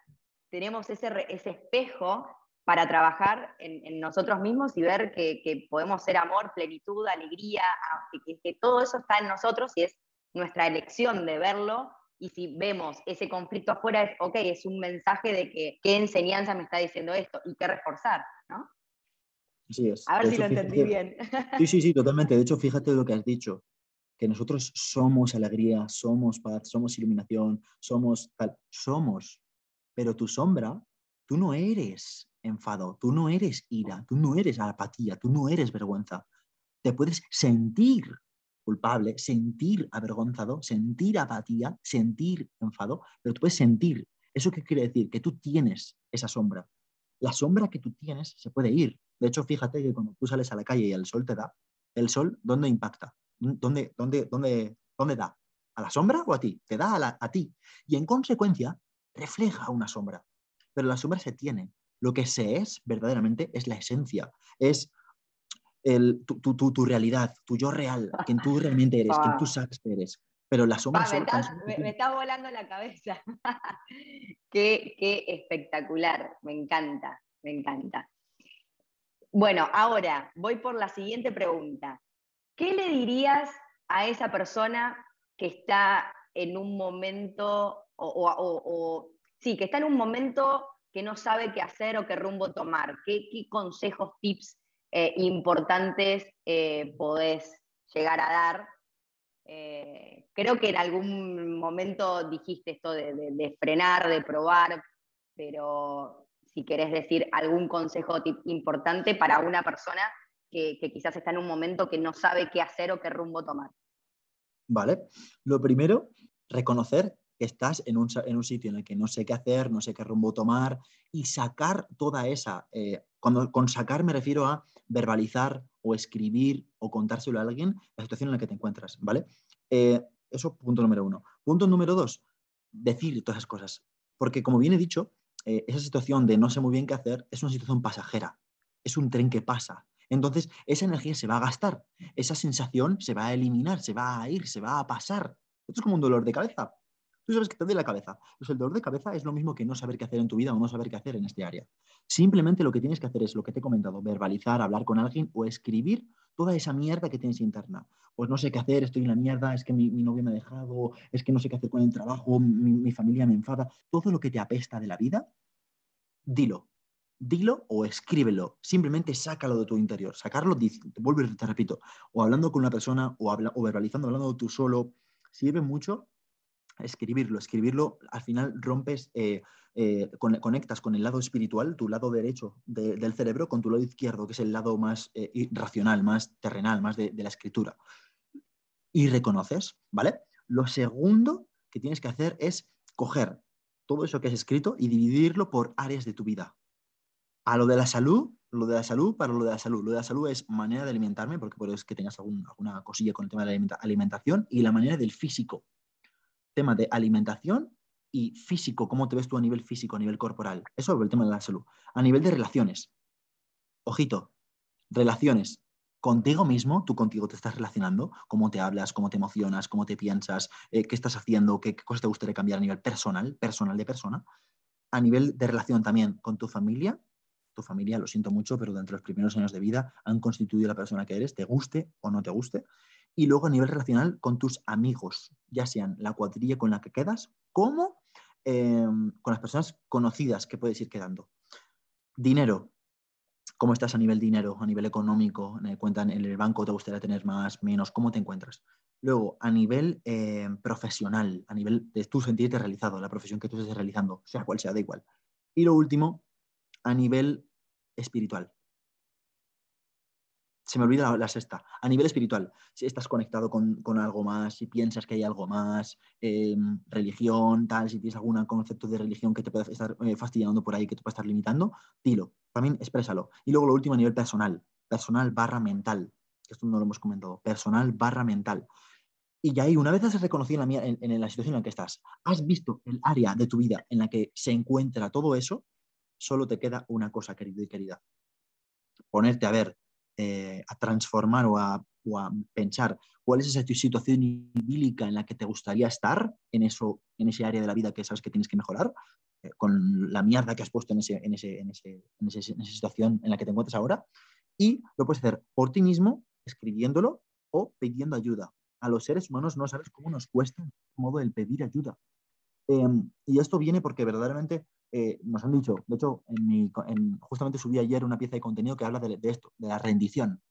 tenemos ese, ese espejo para trabajar en, nosotros mismos y ver que, podemos ser amor, plenitud, alegría, que, que, todo eso está en nosotros y es nuestra elección de verlo. Y si vemos ese conflicto afuera, es, ok, es un mensaje de que qué enseñanza me está diciendo esto y qué reforzar, ¿no? A ver si lo entendí bien. Sí, sí, sí, totalmente. De hecho, fíjate lo que has dicho, que nosotros somos alegría, somos paz, somos iluminación, somos tal, somos, pero tu sombra, tú no eres enfado, tú no eres ira, tú no eres apatía, tú no eres vergüenza. Te puedes sentir culpable, sentir avergonzado, sentir apatía, sentir enfado, pero tú puedes sentir. ¿Eso qué quiere decir? Que tú tienes esa sombra. La sombra que tú tienes se puede ir, de hecho, fíjate que cuando tú sales a la calle y el sol te da, ¿El sol dónde impacta? ¿Dónde, dónde, dónde, dónde da? ¿A la sombra o a ti? Te da a, a ti. Y en consecuencia, refleja una sombra. Pero la sombra se tiene. Lo que se es verdaderamente es la esencia. Es el, tu, tu, tu, realidad, tu yo real, quien tú realmente eres, quien tú sabes que eres. Pero la sombra me, está, me, está, volando la cabeza. qué, qué espectacular, me encanta, me encanta. Bueno, ahora voy por la siguiente pregunta. ¿Qué le dirías a esa persona que está en un momento, o, sí, que está en un momento que no sabe qué hacer o qué rumbo tomar? ¿Qué, consejos, tips eh, importantes eh, podés llegar a dar? Eh, creo que en algún momento dijiste esto de frenar, de probar, pero si querés decir algún consejo importante para una persona que, quizás está en un momento que no sabe qué hacer o qué rumbo tomar. Vale. Lo primero, reconocer que estás en un, sitio en el que no sé qué hacer, no sé qué rumbo tomar y sacar toda esa, eh, cuando con sacar me refiero a verbalizar o escribir o contárselo a alguien la situación en la que te encuentras, ¿vale? Eh, eso punto número uno. Punto número dos, decir todas esas cosas. Porque como bien he dicho, eh, esa situación de no sé muy bien qué hacer es una situación pasajera, es un tren que pasa. Entonces, esa energía se va a gastar, esa sensación se va a eliminar, se va a ir, se va a pasar. Esto es como un dolor de cabeza. Tú sabes que te duele la cabeza. Pues el dolor de cabeza es lo mismo que no saber qué hacer en tu vida o no saber qué hacer en este área. Simplemente lo que tienes que hacer es lo que te he comentado, verbalizar, hablar con alguien o escribir toda esa mierda que tienes interna. Pues no sé qué hacer, estoy en la mierda, es que mi, novio me ha dejado, es que no sé qué hacer con el trabajo, mi, familia me enfada. Todo lo que te apesta de la vida, dilo. Dilo o escríbelo. Simplemente sácalo de tu interior. Sacarlo, te vuelvo te repito, o hablando con una persona o, o verbalizando, hablando tú solo, sirve mucho escribirlo. Escribirlo, al final rompes eh, eh, conectas con el lado espiritual, tu lado derecho del cerebro, con tu lado izquierdo, que es el lado más eh, racional, más terrenal, más de, la escritura. Y reconoces, ¿vale? Lo segundo que tienes que hacer es coger todo eso que has escrito y dividirlo por áreas de tu vida. A lo de la salud, lo de la salud para lo de la salud. Lo de la salud es manera de alimentarme, porque por eso es que tengas alguna cosilla con el tema de la alimentación, y la manera del físico. Tema de alimentación y físico, cómo te ves tú a nivel físico, a nivel corporal. Eso es el tema de la salud. A nivel de relaciones. Ojito, relaciones contigo mismo, tú contigo te estás relacionando, cómo te hablas, cómo te emocionas, cómo te piensas, eh, qué estás haciendo, qué, cosas te gustaría cambiar a nivel personal, personal de persona. A nivel de relación también con tu familia, tu familia, lo siento mucho, pero durante los primeros años de vida han constituido la persona que eres, te guste o no te guste. Y luego a nivel relacional con tus amigos, ya sean la cuadrilla con la que quedas como em, con las personas conocidas que puedes ir quedando. Dinero. ¿Cómo estás a nivel dinero, a nivel económico? ¿En cuenta en el banco te gustaría tener más, menos? ¿Cómo te encuentras? Luego, a nivel em, profesional, a nivel de tú sentirte realizado, la profesión que tú estés realizando, sea cual sea, da igual. Y lo último, a nivel espiritual se me olvida la, sexta, a nivel espiritual, si estás conectado con, algo más, si piensas que hay algo más, em, religión, tal, si tienes algún concepto de religión que te pueda estar eh, fastidiando por ahí, que te pueda estar limitando, dilo, también exprésalo. Y luego lo último a nivel personal, personal barra mental, esto no lo hemos comentado, personal barra mental. Y ahí, una vez has reconocido en la, en la situación en la que estás, has visto el área de tu vida en la que se encuentra todo eso, solo te queda una cosa, querido y querida. Ponerte a ver eh, a transformar o a, pensar cuál es esa situación idílica en la que te gustaría estar en, eso, en ese área de la vida que sabes que tienes que mejorar, eh, con la mierda que has puesto en, ese, en, ese, en, esa situación en la que te encuentras ahora, y lo puedes hacer por ti mismo, escribiéndolo o pidiendo ayuda. A los seres humanos no sabes cómo nos cuesta el modo el pedir ayuda. Em, y esto viene porque verdaderamente eh, nos han dicho, de hecho, en justamente subí ayer una pieza de contenido que habla de, esto, de la rendición.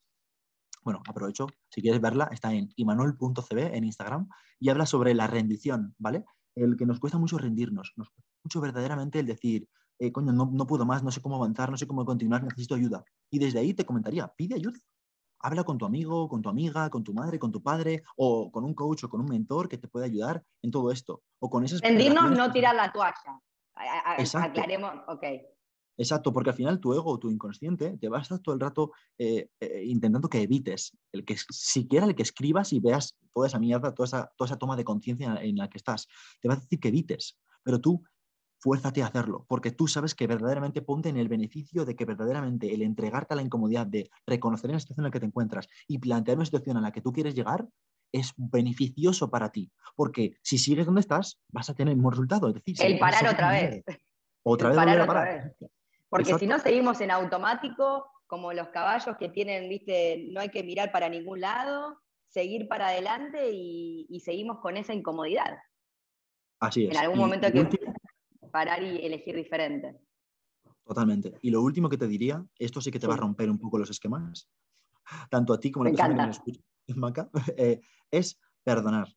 Bueno, aprovecho, si quieres verla, está en imanuel.cb en Instagram y habla sobre la rendición, ¿vale? El que nos cuesta mucho rendirnos, nos cuesta mucho verdaderamente el decir, eh, coño, no, no puedo más, no sé cómo avanzar, no sé cómo continuar, necesito ayuda. Y desde ahí te comentaría, pide ayuda. Habla con tu amigo, con tu amiga, con tu madre, con tu padre, o con un coach o con un mentor que te pueda ayudar en todo esto. O con esas Rendirnos no tirar la toalla. Aclaremos, ok. Exacto, porque al final tu ego, o tu inconsciente, te va a estar todo el rato eh, eh, intentando que evites, el que siquiera el que escribas y veas toda esa mierda, toda esa, toda esa toma de conciencia en la que estás, te va a decir que evites, pero tú fuérzate a hacerlo, porque tú sabes que verdaderamente ponte en el beneficio de que verdaderamente el entregarte a la incomodidad de reconocer la situación en la que te encuentras y plantear una situación a la que tú quieres llegar, es beneficioso para ti, porque si sigues donde estás, vas a tener el mismo resultado. Es decir, el parar otra vez. Otra vez. Parar otra vez. Porque si no seguimos en automático, como los caballos que tienen, viste, no hay que mirar para ningún lado, seguir para adelante y, seguimos con esa incomodidad. Así es. En algún momento hay que parar y elegir diferente. Totalmente. Y lo último que te diría, esto sí que te va a romper un poco los esquemas, tanto a ti como a la persona que me escucha, Eh, es perdonar.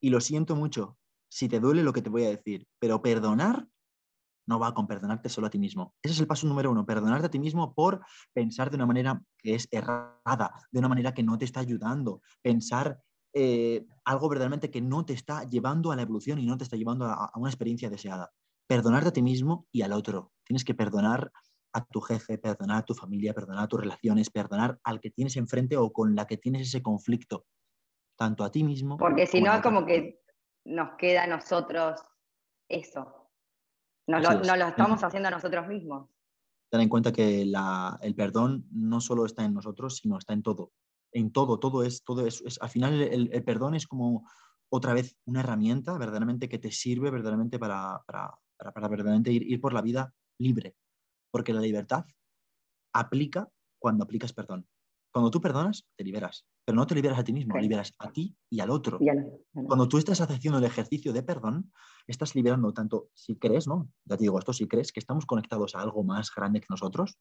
Y lo siento mucho si te duele lo que te voy a decir, pero perdonar no va con perdonarte solo a ti mismo. Ese es el paso número uno, perdonarte a ti mismo por pensar de una manera que es errada, de una manera que no te está ayudando, pensar eh, algo verdaderamente que no te está llevando a la evolución y no te está llevando a, una experiencia deseada. Perdonarte a ti mismo y al otro. Tienes que perdonar a tu jefe, perdonar a tu familia, perdonar a tus relaciones, perdonar al que tienes enfrente o con la que tienes ese conflicto, tanto a ti mismo. Porque si no, es como que nos queda a nosotros eso, no lo, estamos haciendo a nosotros mismos. Ten en cuenta que el perdón no solo está en nosotros, sino está en todo. En todo, todo es, todo es, al final el, perdón es como otra vez una herramienta verdaderamente que te sirve verdaderamente para, para, verdaderamente ir, ir por la vida libre. Porque la libertad aplica cuando aplicas perdón. Cuando tú perdonas, te liberas, pero no te liberas a ti mismo, liberas a ti y al otro. Cuando tú estás haciendo el ejercicio de perdón, estás liberando tanto, si crees, ¿no? Ya te digo esto, si crees que estamos conectados a algo más grande que nosotros,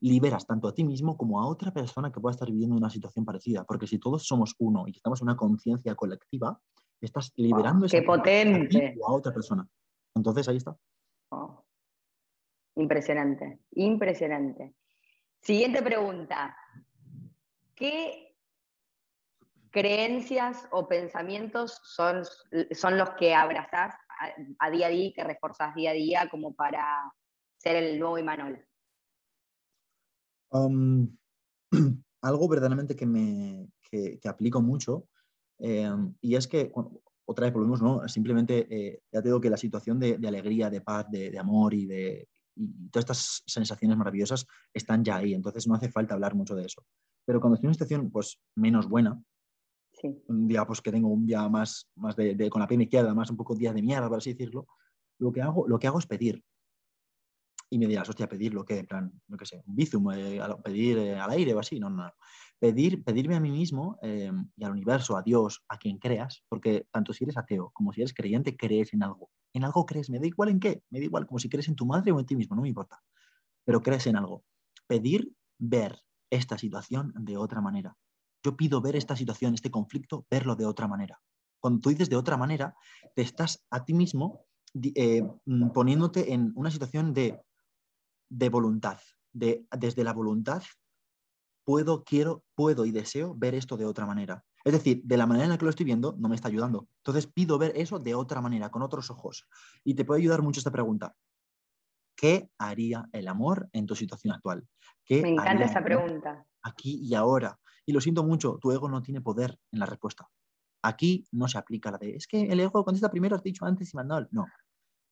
liberas tanto a ti mismo como a otra persona que pueda estar viviendo una situación parecida. Porque si todos somos uno y estamos en una conciencia colectiva, estás liberando ¡Qué potente! A, a otra persona. Entonces ahí está. Impresionante, impresionante. Siguiente pregunta. ¿Qué creencias o pensamientos son, son los que abrazás a, día a día y que reforzás día a día como para ser el nuevo Imanol? Um, algo verdaderamente que me que, aplico mucho em, y es que otra vez volvemos, ¿no? Simplemente eh, ya te digo que la situación de, alegría, de paz, de, amor y de y todas estas sensaciones maravillosas están ya ahí, entonces no hace falta hablar mucho de eso. Pero cuando estoy en una situación pues, menos buena, un día pues, que tengo un día más, más de, con la pierna izquierda, más un poco día de mierda, por así decirlo, lo que hago, lo que hago es pedir. Y me dirás, hostia, pedir lo que, en plan, no que sé, un bizum, eh, pedir eh, al aire o así, no, no. Pedir, pedirme a mí mismo eh, y al universo, a Dios, a quien creas, porque tanto si eres ateo como si eres creyente, crees en algo. En algo crees, me da igual en qué, me da igual, como si crees en tu madre o en ti mismo, no me importa. Pero crees en algo. Pedir, ver, esta situación de otra manera. Yo pido ver esta situación, este conflicto, verlo de otra manera. Cuando tú dices de otra manera, te estás a ti mismo mm, poniéndote en una situación de, de voluntad. De, desde la voluntad puedo, quiero, puedo y deseo ver esto de otra manera. Es decir, de la manera en la que lo estoy viendo no me está ayudando. Entonces pido ver eso de otra manera, con otros ojos. Y te puede ayudar mucho esta pregunta. ¿Qué haría el amor en tu situación actual? Me encanta esa pregunta. Aquí y ahora. Y lo siento mucho, tu ego no tiene poder en la respuesta. Aquí no se aplica la de, es que el ego contesta primero, has dicho antes y mandado. No.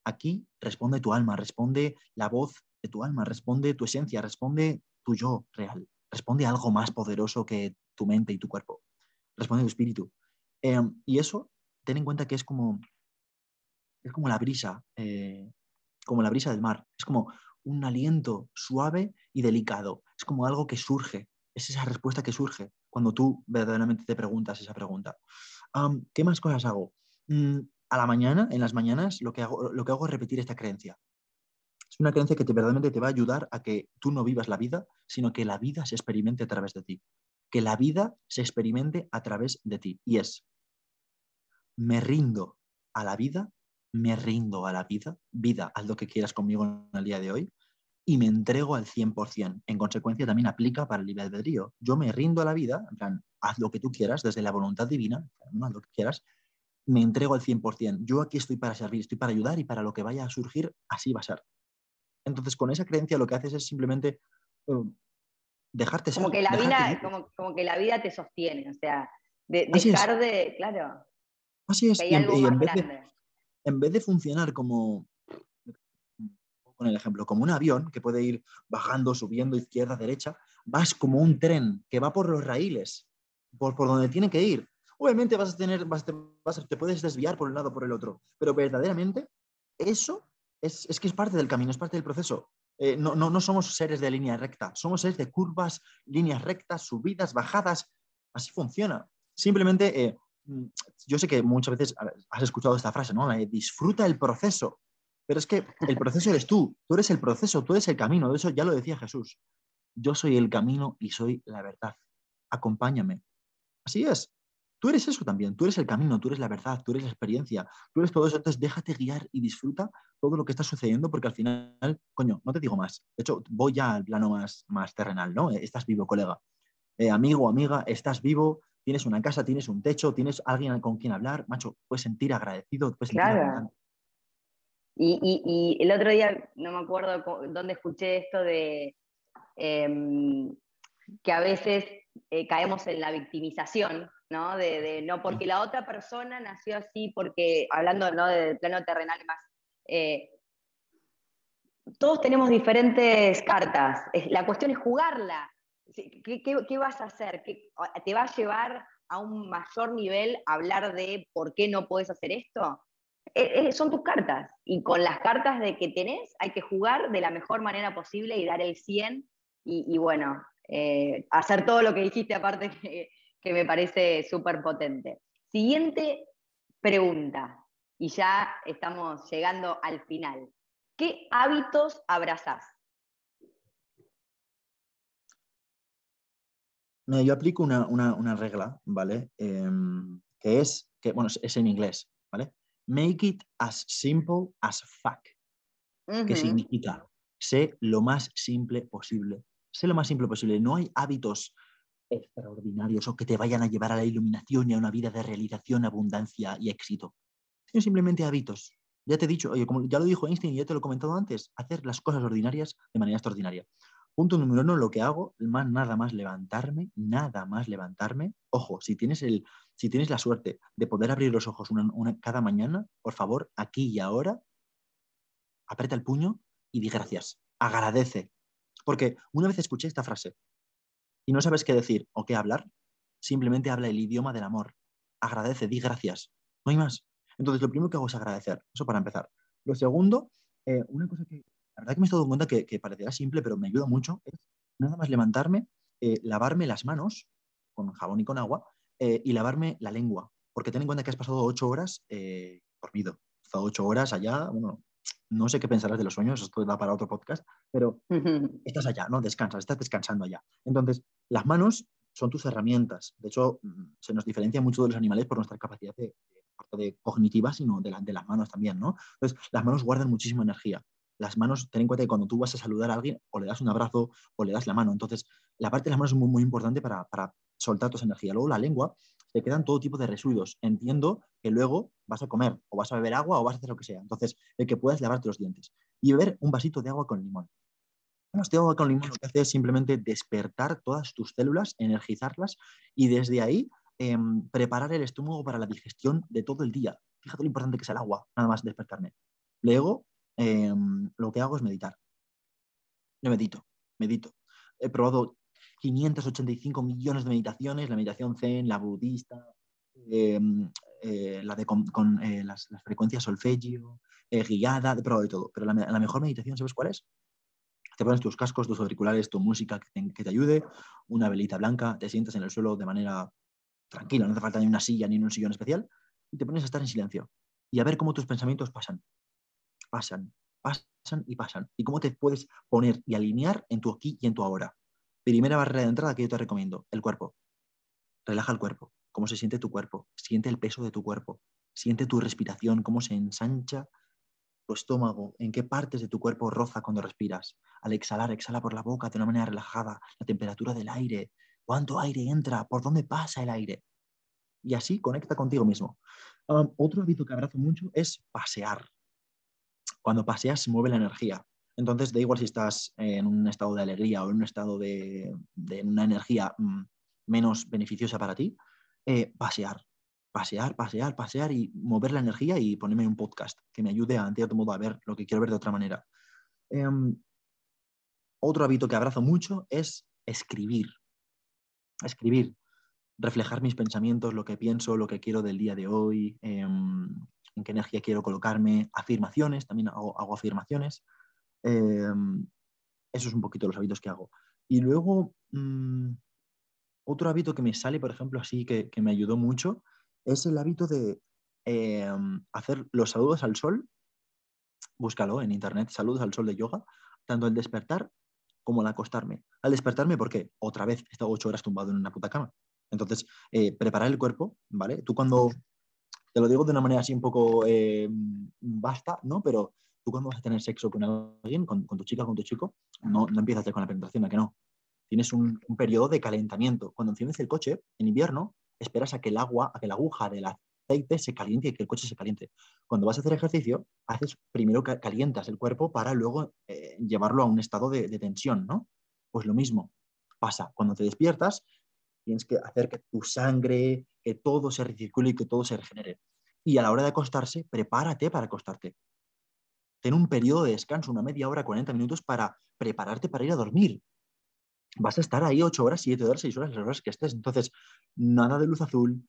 Aquí responde tu alma, responde la voz tu alma, responde tu esencia, responde tu yo real, responde algo más poderoso que tu mente y tu cuerpo, responde tu espíritu. Em, y eso, ten en cuenta que es como, es como la brisa, eh, como la brisa del mar. Es como un aliento suave y delicado. Es como algo que surge. Es esa respuesta que surge cuando tú verdaderamente te preguntas esa pregunta. ¿Qué más cosas hago? Mm, a la mañana, en las mañanas, lo que, hago, lo que hago es repetir esta creencia. Es una creencia que te, verdaderamente te va a ayudar a que tú no vivas la vida, sino que la vida se experimente a través de ti. Que la vida se experimente a través de ti. Y es, me rindo a la vida me rindo a la vida, vida, haz lo que quieras conmigo en el día de hoy, y me entrego al 100%. En consecuencia, también aplica para el libre albedrío. Yo me rindo a la vida, en plan, haz lo que tú quieras, desde la voluntad divina, haz lo que quieras, me entrego al 100%. Yo aquí estoy para servir, estoy para ayudar y para lo que vaya a surgir, así va a ser. Entonces, con esa creencia lo que haces es simplemente uh, dejarte ser. Como que, la vida, como, que la vida te sostiene, o sea, de, dejar de, claro. Así es, y, en, vez de, en vez de funcionar como, con el ejemplo, como un avión que puede ir bajando, subiendo, izquierda, derecha, vas como un tren que va por los raíles, por, por donde tiene que ir. Obviamente vas a tener, vas, te, puedes desviar por un lado o por el otro, pero verdaderamente eso es, que es parte del camino, es parte del proceso. Eh, no, no, no, somos seres de línea recta, somos seres de curvas, líneas rectas, subidas, bajadas. Así funciona. Simplemente, eh, mm, yo sé que muchas veces has escuchado esta frase, ¿no? disfruta el proceso. Pero es que el proceso eres tú, tú eres el proceso, tú eres el camino. De eso ya lo decía Jesús. Yo soy el camino y soy la verdad. Acompáñame. Así es. Tú eres eso también, tú eres el camino, tú eres la verdad, tú eres la experiencia, tú eres todo eso. Entonces déjate guiar y disfruta todo lo que está sucediendo porque al final, coño, no te digo más. De hecho, voy ya al plano más, más terrenal, ¿no? Estás vivo, colega. Eh, amigo, amiga, estás vivo, tienes una casa, tienes un techo, tienes alguien con quien hablar, macho, puedes sentir agradecido, puedes sentir claro. Y, el otro día, no me acuerdo dónde escuché esto de em, que a veces eh, caemos en la victimización, ¿no? De, no, porque la otra persona nació así, porque, hablando ¿no? del plano terrenal más, eh, todos tenemos diferentes cartas. La cuestión es jugarla. ¿Qué, vas a hacer? ¿Te va a llevar a un mayor nivel hablar de por qué no puedes hacer esto? Eh, eh, son tus cartas. Y con las cartas de que tenés hay que jugar de la mejor manera posible y dar el 100 y, bueno, eh, hacer todo lo que dijiste aparte que, me parece súper potente. Siguiente pregunta, y ya estamos llegando al final. ¿Qué hábitos abrazás? yo aplico una, regla, ¿vale? Em, que es, que, bueno, es en inglés, ¿vale? Make it as simple as fuck. Que significa, sé lo más simple posible. Sé lo más simple posible. No hay hábitos extraordinarios o que te vayan a llevar a la iluminación y a una vida de realización, abundancia y éxito. Sino simplemente hábitos. Ya te he dicho, oye, como ya lo dijo Einstein y ya te lo he comentado antes, hacer las cosas ordinarias de manera extraordinaria. Punto número uno, lo que hago, más nada más levantarme, nada más levantarme. Ojo, si tienes el, si tienes la suerte de poder abrir los ojos una, cada mañana, por favor, aquí y ahora, aprieta el puño y di gracias. Agradece. Porque una vez escuché esta frase y no sabes qué decir o qué hablar, simplemente habla el idioma del amor. Agradece, di gracias. No hay más. Entonces, lo primero que hago es agradecer. Eso para empezar. Lo segundo, eh, una cosa que la verdad que me he dado cuenta que, parecerá simple, pero me ayuda mucho, es nada más levantarme, eh, lavarme las manos con jabón y con agua eh, y lavarme la lengua, porque ten en cuenta que has pasado ocho horas dormido. Has estado ocho horas allá, bueno, no sé qué pensarás de los sueños, esto da para otro podcast, pero estás allá, ¿no? Descansas, estás descansando allá. Entonces, las manos son tus herramientas. De hecho, mm, se nos diferencia mucho de los animales por nuestra capacidad de, de cognitiva, sino de, de, las manos también, ¿no? Entonces, las manos guardan muchísima energía. Las manos, ten en cuenta que cuando tú vas a saludar a alguien, o le das un abrazo o le das la mano. Entonces, la parte de las manos es muy, muy importante para, para soltar tu energía. Luego la lengua, te quedan todo tipo de residuos. Entiendo que luego vas a comer o vas a beber agua o vas a hacer lo que sea. Entonces, el que puedas lavarte los dientes y beber un vasito de agua con limón. Vasito de agua con limón lo que hace es simplemente despertar todas tus células, energizarlas y desde ahí em, preparar el estómago para la digestión de todo el día. Fíjate lo importante que es el agua, nada más despertarme. Luego, em, lo que hago es meditar. Yo medito, medito. He probado 585 millones de meditaciones, la meditación zen, la budista, em, eh, la de con, eh, las, frecuencias solfegio, eh, guiada, he probado de todo. Pero la, mejor meditación, ¿sabes cuál es? Te pones tus cascos, tus auriculares, tu música que te, que te, ayude, una velita blanca, te sientas en el suelo de manera tranquila, no hace falta ni una silla ni un sillón especial, y te pones a estar en silencio y a ver cómo tus pensamientos pasan, pasan, pasan y pasan, y cómo te puedes poner y alinear en tu aquí y en tu ahora. Primera barrera de entrada que yo te recomiendo, el cuerpo. Relaja el cuerpo, cómo se siente tu cuerpo, siente el peso de tu cuerpo, siente tu respiración, cómo se ensancha tu estómago, en qué partes de tu cuerpo roza cuando respiras. Al exhalar, exhala por la boca de una manera relajada, la temperatura del aire, cuánto aire entra, por dónde pasa el aire. Y así conecta contigo mismo. otro hábito que abrazo mucho es pasear. Cuando paseas se mueve la energía. Entonces, da igual si estás en un estado de alegría o en un estado de, una energía mm, menos beneficiosa para ti, eh, pasear, pasear, pasear, pasear y mover la energía y ponerme un podcast que me ayude a, de modo, a ver lo que quiero ver de otra manera. Em, otro hábito que abrazo mucho es escribir. Escribir, reflejar mis pensamientos, lo que pienso, lo que quiero del día de hoy, em, en qué energía quiero colocarme, afirmaciones, también hago, afirmaciones. Em, eso es un poquito los hábitos que hago. Y luego, mm, otro hábito que me sale, por ejemplo, así que, me ayudó mucho, es el hábito de em, hacer los saludos al sol. Búscalo en internet, saludos al sol de yoga, tanto el despertar como al acostarme. Al despertarme, porque otra vez he estado ocho horas tumbado en una puta cama. Entonces, eh, preparar el cuerpo, ¿vale? Tú cuando, te lo digo de una manera así un poco eh, basta, ¿no? Pero tú cuando vas a tener sexo con alguien, con, tu chica, con tu chico, no, no empiezas con la penetración, ¿a que no? Tienes un, periodo de calentamiento. Cuando enciendes el coche, en invierno, esperas a que el agua, a que la aguja del aceite se caliente y que el coche se caliente. Cuando vas a hacer ejercicio, haces primero calientas el cuerpo para luego eh, llevarlo a un estado de, de tensión, ¿no? Pues lo mismo pasa. Cuando te despiertas, tienes que hacer que tu sangre, que todo se recircule y que todo se regenere. Y a la hora de acostarse, prepárate para acostarte. Ten un periodo de descanso, una media hora, 40 minutos para prepararte para ir a dormir. Vas a estar ahí 8 horas, 7 horas, 6 horas, las horas que estés. Entonces, nada de luz azul,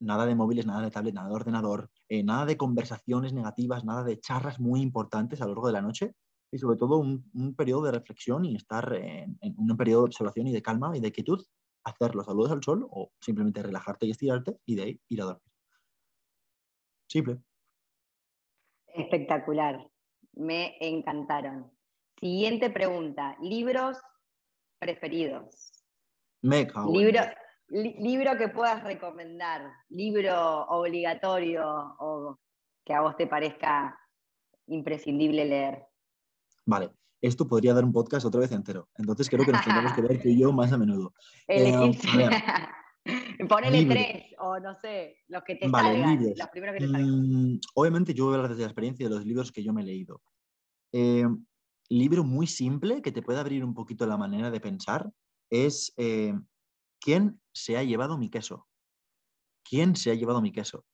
nada de móviles, nada de tablet, nada de ordenador, eh, nada de conversaciones negativas, nada de charlas muy importantes a lo largo de la noche y sobre todo un, periodo de reflexión y estar en, en, un periodo de observación y de calma y de quietud hacer los saludos al sol o simplemente relajarte y estirarte y de ahí ir a dormir. Simple. Espectacular. Me encantaron. Siguiente pregunta. ¿Libros preferidos? Libro, libro que puedas recomendar. Libro obligatorio o que a vos te parezca imprescindible leer. Vale esto podría dar un podcast otra vez entero. Entonces creo que nos tendremos que ver tú y yo más a menudo. Eh, Ponele tres, o no sé, los que te salgan, los primeros que te salgan. Mm, obviamente yo voy a hablar desde la experiencia de los libros que yo me he leído. Eh, libro muy simple que te puede abrir un poquito la manera de pensar es eh, ¿Quién se ha llevado mi queso? ¿Quién se ha llevado mi queso?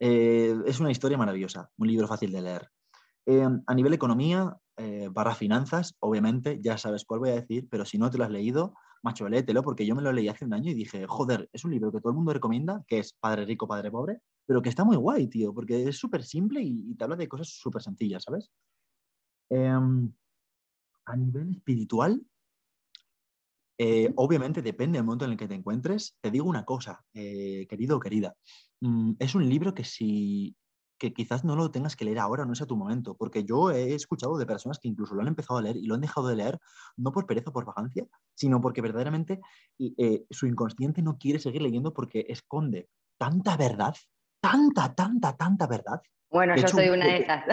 es una historia maravillosa, un libro fácil de leer. a nivel economía, eh, barra finanzas, obviamente, ya sabes cuál voy a decir, pero si no te lo has leído, macho, léetelo, porque yo me lo leí hace un año y dije, joder, es un libro que todo el mundo recomienda, que es Padre Rico, Padre Pobre, pero que está muy guay, tío, porque es súper simple y, te habla de cosas súper sencillas, ¿sabes? Em, a nivel espiritual, eh, obviamente depende del momento en el que te encuentres. Te digo una cosa, eh, querido o querida. Mm, es un libro que si, que quizás no lo tengas que leer ahora, no es a tu momento, porque yo he escuchado de personas que incluso lo han empezado a leer y lo han dejado de leer no por pereza o por vagancia, sino porque verdaderamente eh, su inconsciente no quiere seguir leyendo porque esconde tanta verdad, tanta, tanta, tanta verdad. Bueno, yo soy una de esas.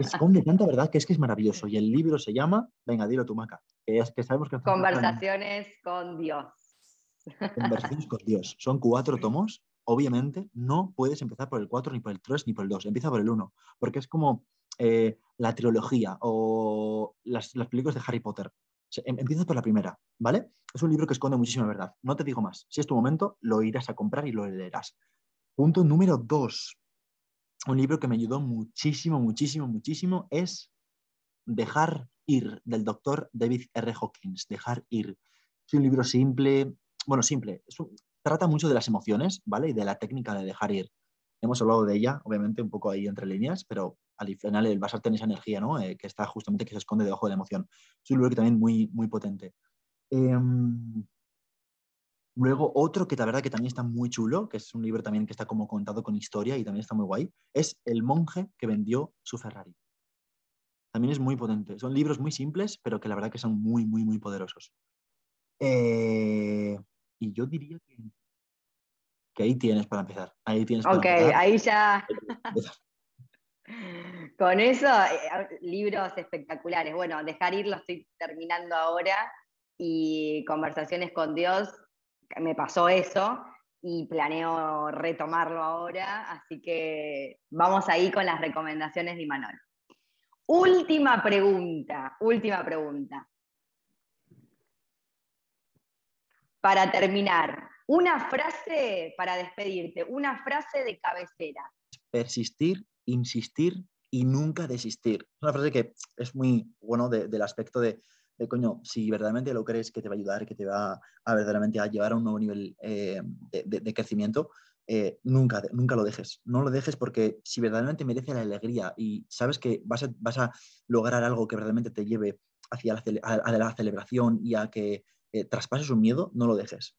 Esconde tanta verdad que es que es maravilloso. Y el libro se llama, venga, dilo tu maca, que es que sabemos que... Conversaciones con Dios. Conversaciones con Dios. Son cuatro tomos obviamente no puedes empezar por el 4, ni por el 3, ni por el 2, empieza por el 1, porque es como eh, la trilogía o las, películas de Harry Potter. Em, empiezas por la primera, ¿vale? Es un libro que esconde muchísima verdad. No te digo más. Si es tu momento, lo irás a comprar y lo leerás. Punto número 2. Un libro que me ayudó muchísimo, muchísimo, muchísimo es Dejar ir, del doctor David R. Hawkins. Dejar ir. Es un libro simple, bueno, simple, es un, trata mucho de las emociones, ¿vale? Y de la técnica de dejar ir. Hemos hablado de ella, obviamente, un poco ahí entre líneas, pero al final el basarte en esa energía, ¿no? Eh, que está justamente, que se esconde debajo de la emoción. Es un libro que también muy, muy potente. Em, luego, otro que la verdad que también está muy chulo, que es un libro también que está como contado con historia y también está muy guay, es El monje que vendió su Ferrari. También es muy potente. Son libros muy simples, pero que la verdad que son muy, muy, muy poderosos. Eh, y yo diría que que ahí tienes para empezar. Ahí tienes ok, ahí ya. Con eso, eh, libros espectaculares. Bueno, dejar ir lo estoy terminando ahora y conversaciones con Dios, me pasó eso y planeo retomarlo ahora, así que vamos ahí con las recomendaciones de Imanol. Última pregunta, última pregunta. Para terminar, una frase para despedirte, una frase de cabecera. Persistir, insistir y nunca desistir. Es una frase que es muy bueno del aspecto de, coño, si verdaderamente lo crees que te va a ayudar, que te va a verdaderamente a llevar a un nuevo nivel eh, de, crecimiento, eh, nunca, nunca lo dejes. No lo dejes porque si verdaderamente merece la alegría y sabes que vas a, lograr algo que verdaderamente te lleve hacia la celebración y a que eh, traspases un miedo, no lo dejes.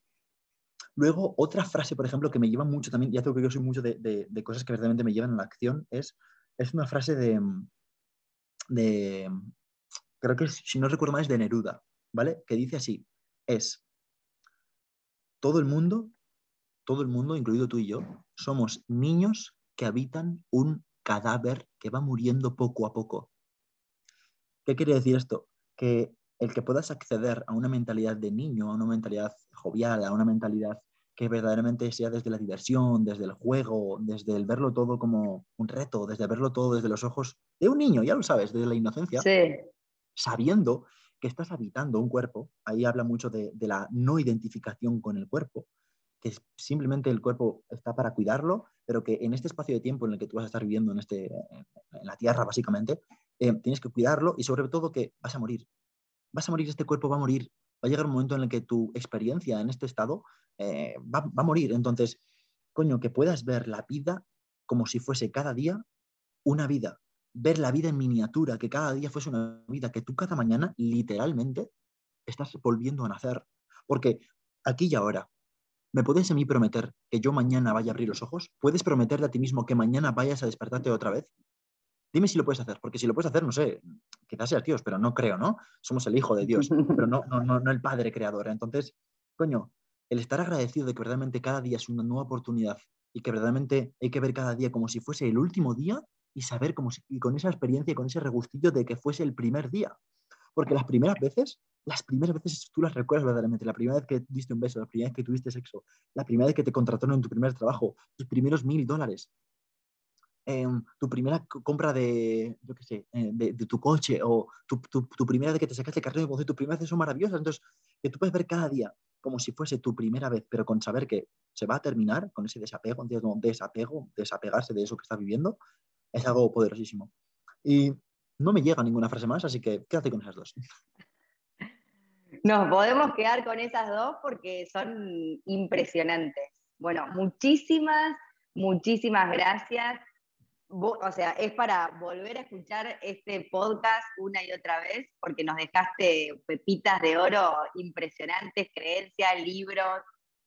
Luego, otra frase, por ejemplo, que me lleva mucho también, ya tengo que yo soy mucho de, cosas que verdaderamente me llevan a la acción, es, es una frase de, de, creo que si no recuerdo mal es de Neruda, ¿vale? Que dice así, es, todo el mundo, todo el mundo, incluido tú y yo, somos niños que habitan un cadáver que va muriendo poco a poco. ¿Qué quiere decir esto? Que el que puedas acceder a una mentalidad de niño, a una mentalidad jovial, a una mentalidad que verdaderamente sea desde la diversión, desde el juego, desde el verlo todo como un reto, desde verlo todo desde los ojos de un niño, ya lo sabes, desde la inocencia, sabiendo que estás habitando un cuerpo, ahí habla mucho de, la no identificación con el cuerpo, que simplemente el cuerpo está para cuidarlo, pero que en este espacio de tiempo en el que tú vas a estar viviendo en, este, en la Tierra, básicamente, eh, tienes que cuidarlo y sobre todo que vas a morir vas a morir, este cuerpo va a morir, va a llegar un momento en el que tu experiencia en este estado eh, va, a morir. Entonces, coño, que puedas ver la vida como si fuese cada día una vida, ver la vida en miniatura, que cada día fuese una vida, que tú cada mañana literalmente estás volviendo a nacer. Porque aquí y ahora, ¿me puedes a mí prometer que yo mañana vaya a abrir los ojos? ¿Puedes prometerte a ti mismo que mañana vayas a despertarte otra vez? Dime si lo puedes hacer, porque si lo puedes hacer, no sé, quizás seas Dios, pero no creo, ¿no? Somos el Hijo de Dios, pero no, no, no, no el Padre Creador. Entonces, coño, el estar agradecido de que verdaderamente cada día es una nueva oportunidad y que verdaderamente hay que ver cada día como si fuese el último día y saber como si, y con esa experiencia y con ese regustillo de que fuese el primer día. Porque las primeras veces, las primeras veces tú las recuerdas verdaderamente. La primera vez que diste un beso, la primera vez que tuviste sexo, la primera vez que te contrataron en tu primer trabajo, tus primeros mil dólares, Em, tu primera compra de, yo qué sé, eh, de, tu coche o tu, tu, primera vez que te sacaste el carnet de conducir, tu primera vez son maravillosas. Entonces, que tú puedes ver cada día como si fuese tu primera vez, pero con saber que se va a terminar con ese desapego, desapego, desapegarse de eso que estás viviendo, es algo poderosísimo. Y no me llega ninguna frase más, así que quédate con esas dos. Nos podemos quedar con esas dos porque son impresionantes. Bueno, muchísimas, muchísimas gracias o sea, es para volver a escuchar este podcast una y otra vez, porque nos dejaste pepitas de oro impresionantes, creencias, libros,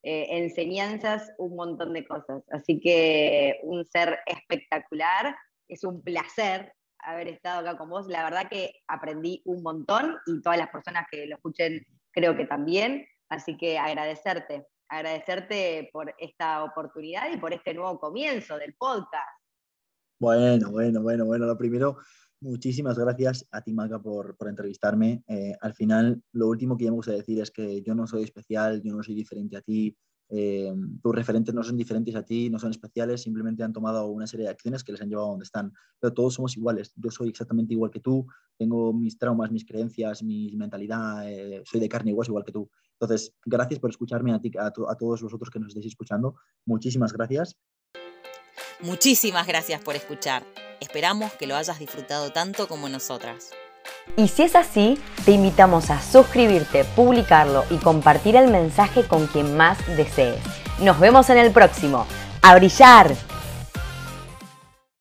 eh, enseñanzas, un montón de cosas. Así que un ser espectacular, es un placer haber estado acá con vos. La verdad que aprendí un montón y todas las personas que lo escuchen creo que también. Así que agradecerte, agradecerte por esta oportunidad y por este nuevo comienzo del podcast. Bueno, bueno, bueno, bueno. Lo primero, muchísimas gracias a ti, Maca, por, entrevistarme. Eh, al final, lo último que ya me gusta decir es que yo no soy especial, yo no soy diferente a ti. Eh, tus referentes no son diferentes a ti, no son especiales, simplemente han tomado una serie de acciones que les han llevado a donde están. Pero todos somos iguales. Yo soy exactamente igual que tú, tengo mis traumas, mis creencias, mi mentalidad, eh, soy de carne igual, igual que tú. Entonces, gracias por escucharme a, ti, a, a todos vosotros que nos estéis escuchando. Muchísimas gracias. Muchísimas gracias por escuchar. Esperamos que lo hayas disfrutado tanto como nosotras. Y si es así, te invitamos a suscribirte, publicarlo y compartir el mensaje con quien más desees. Nos vemos en el próximo. ¡A brillar!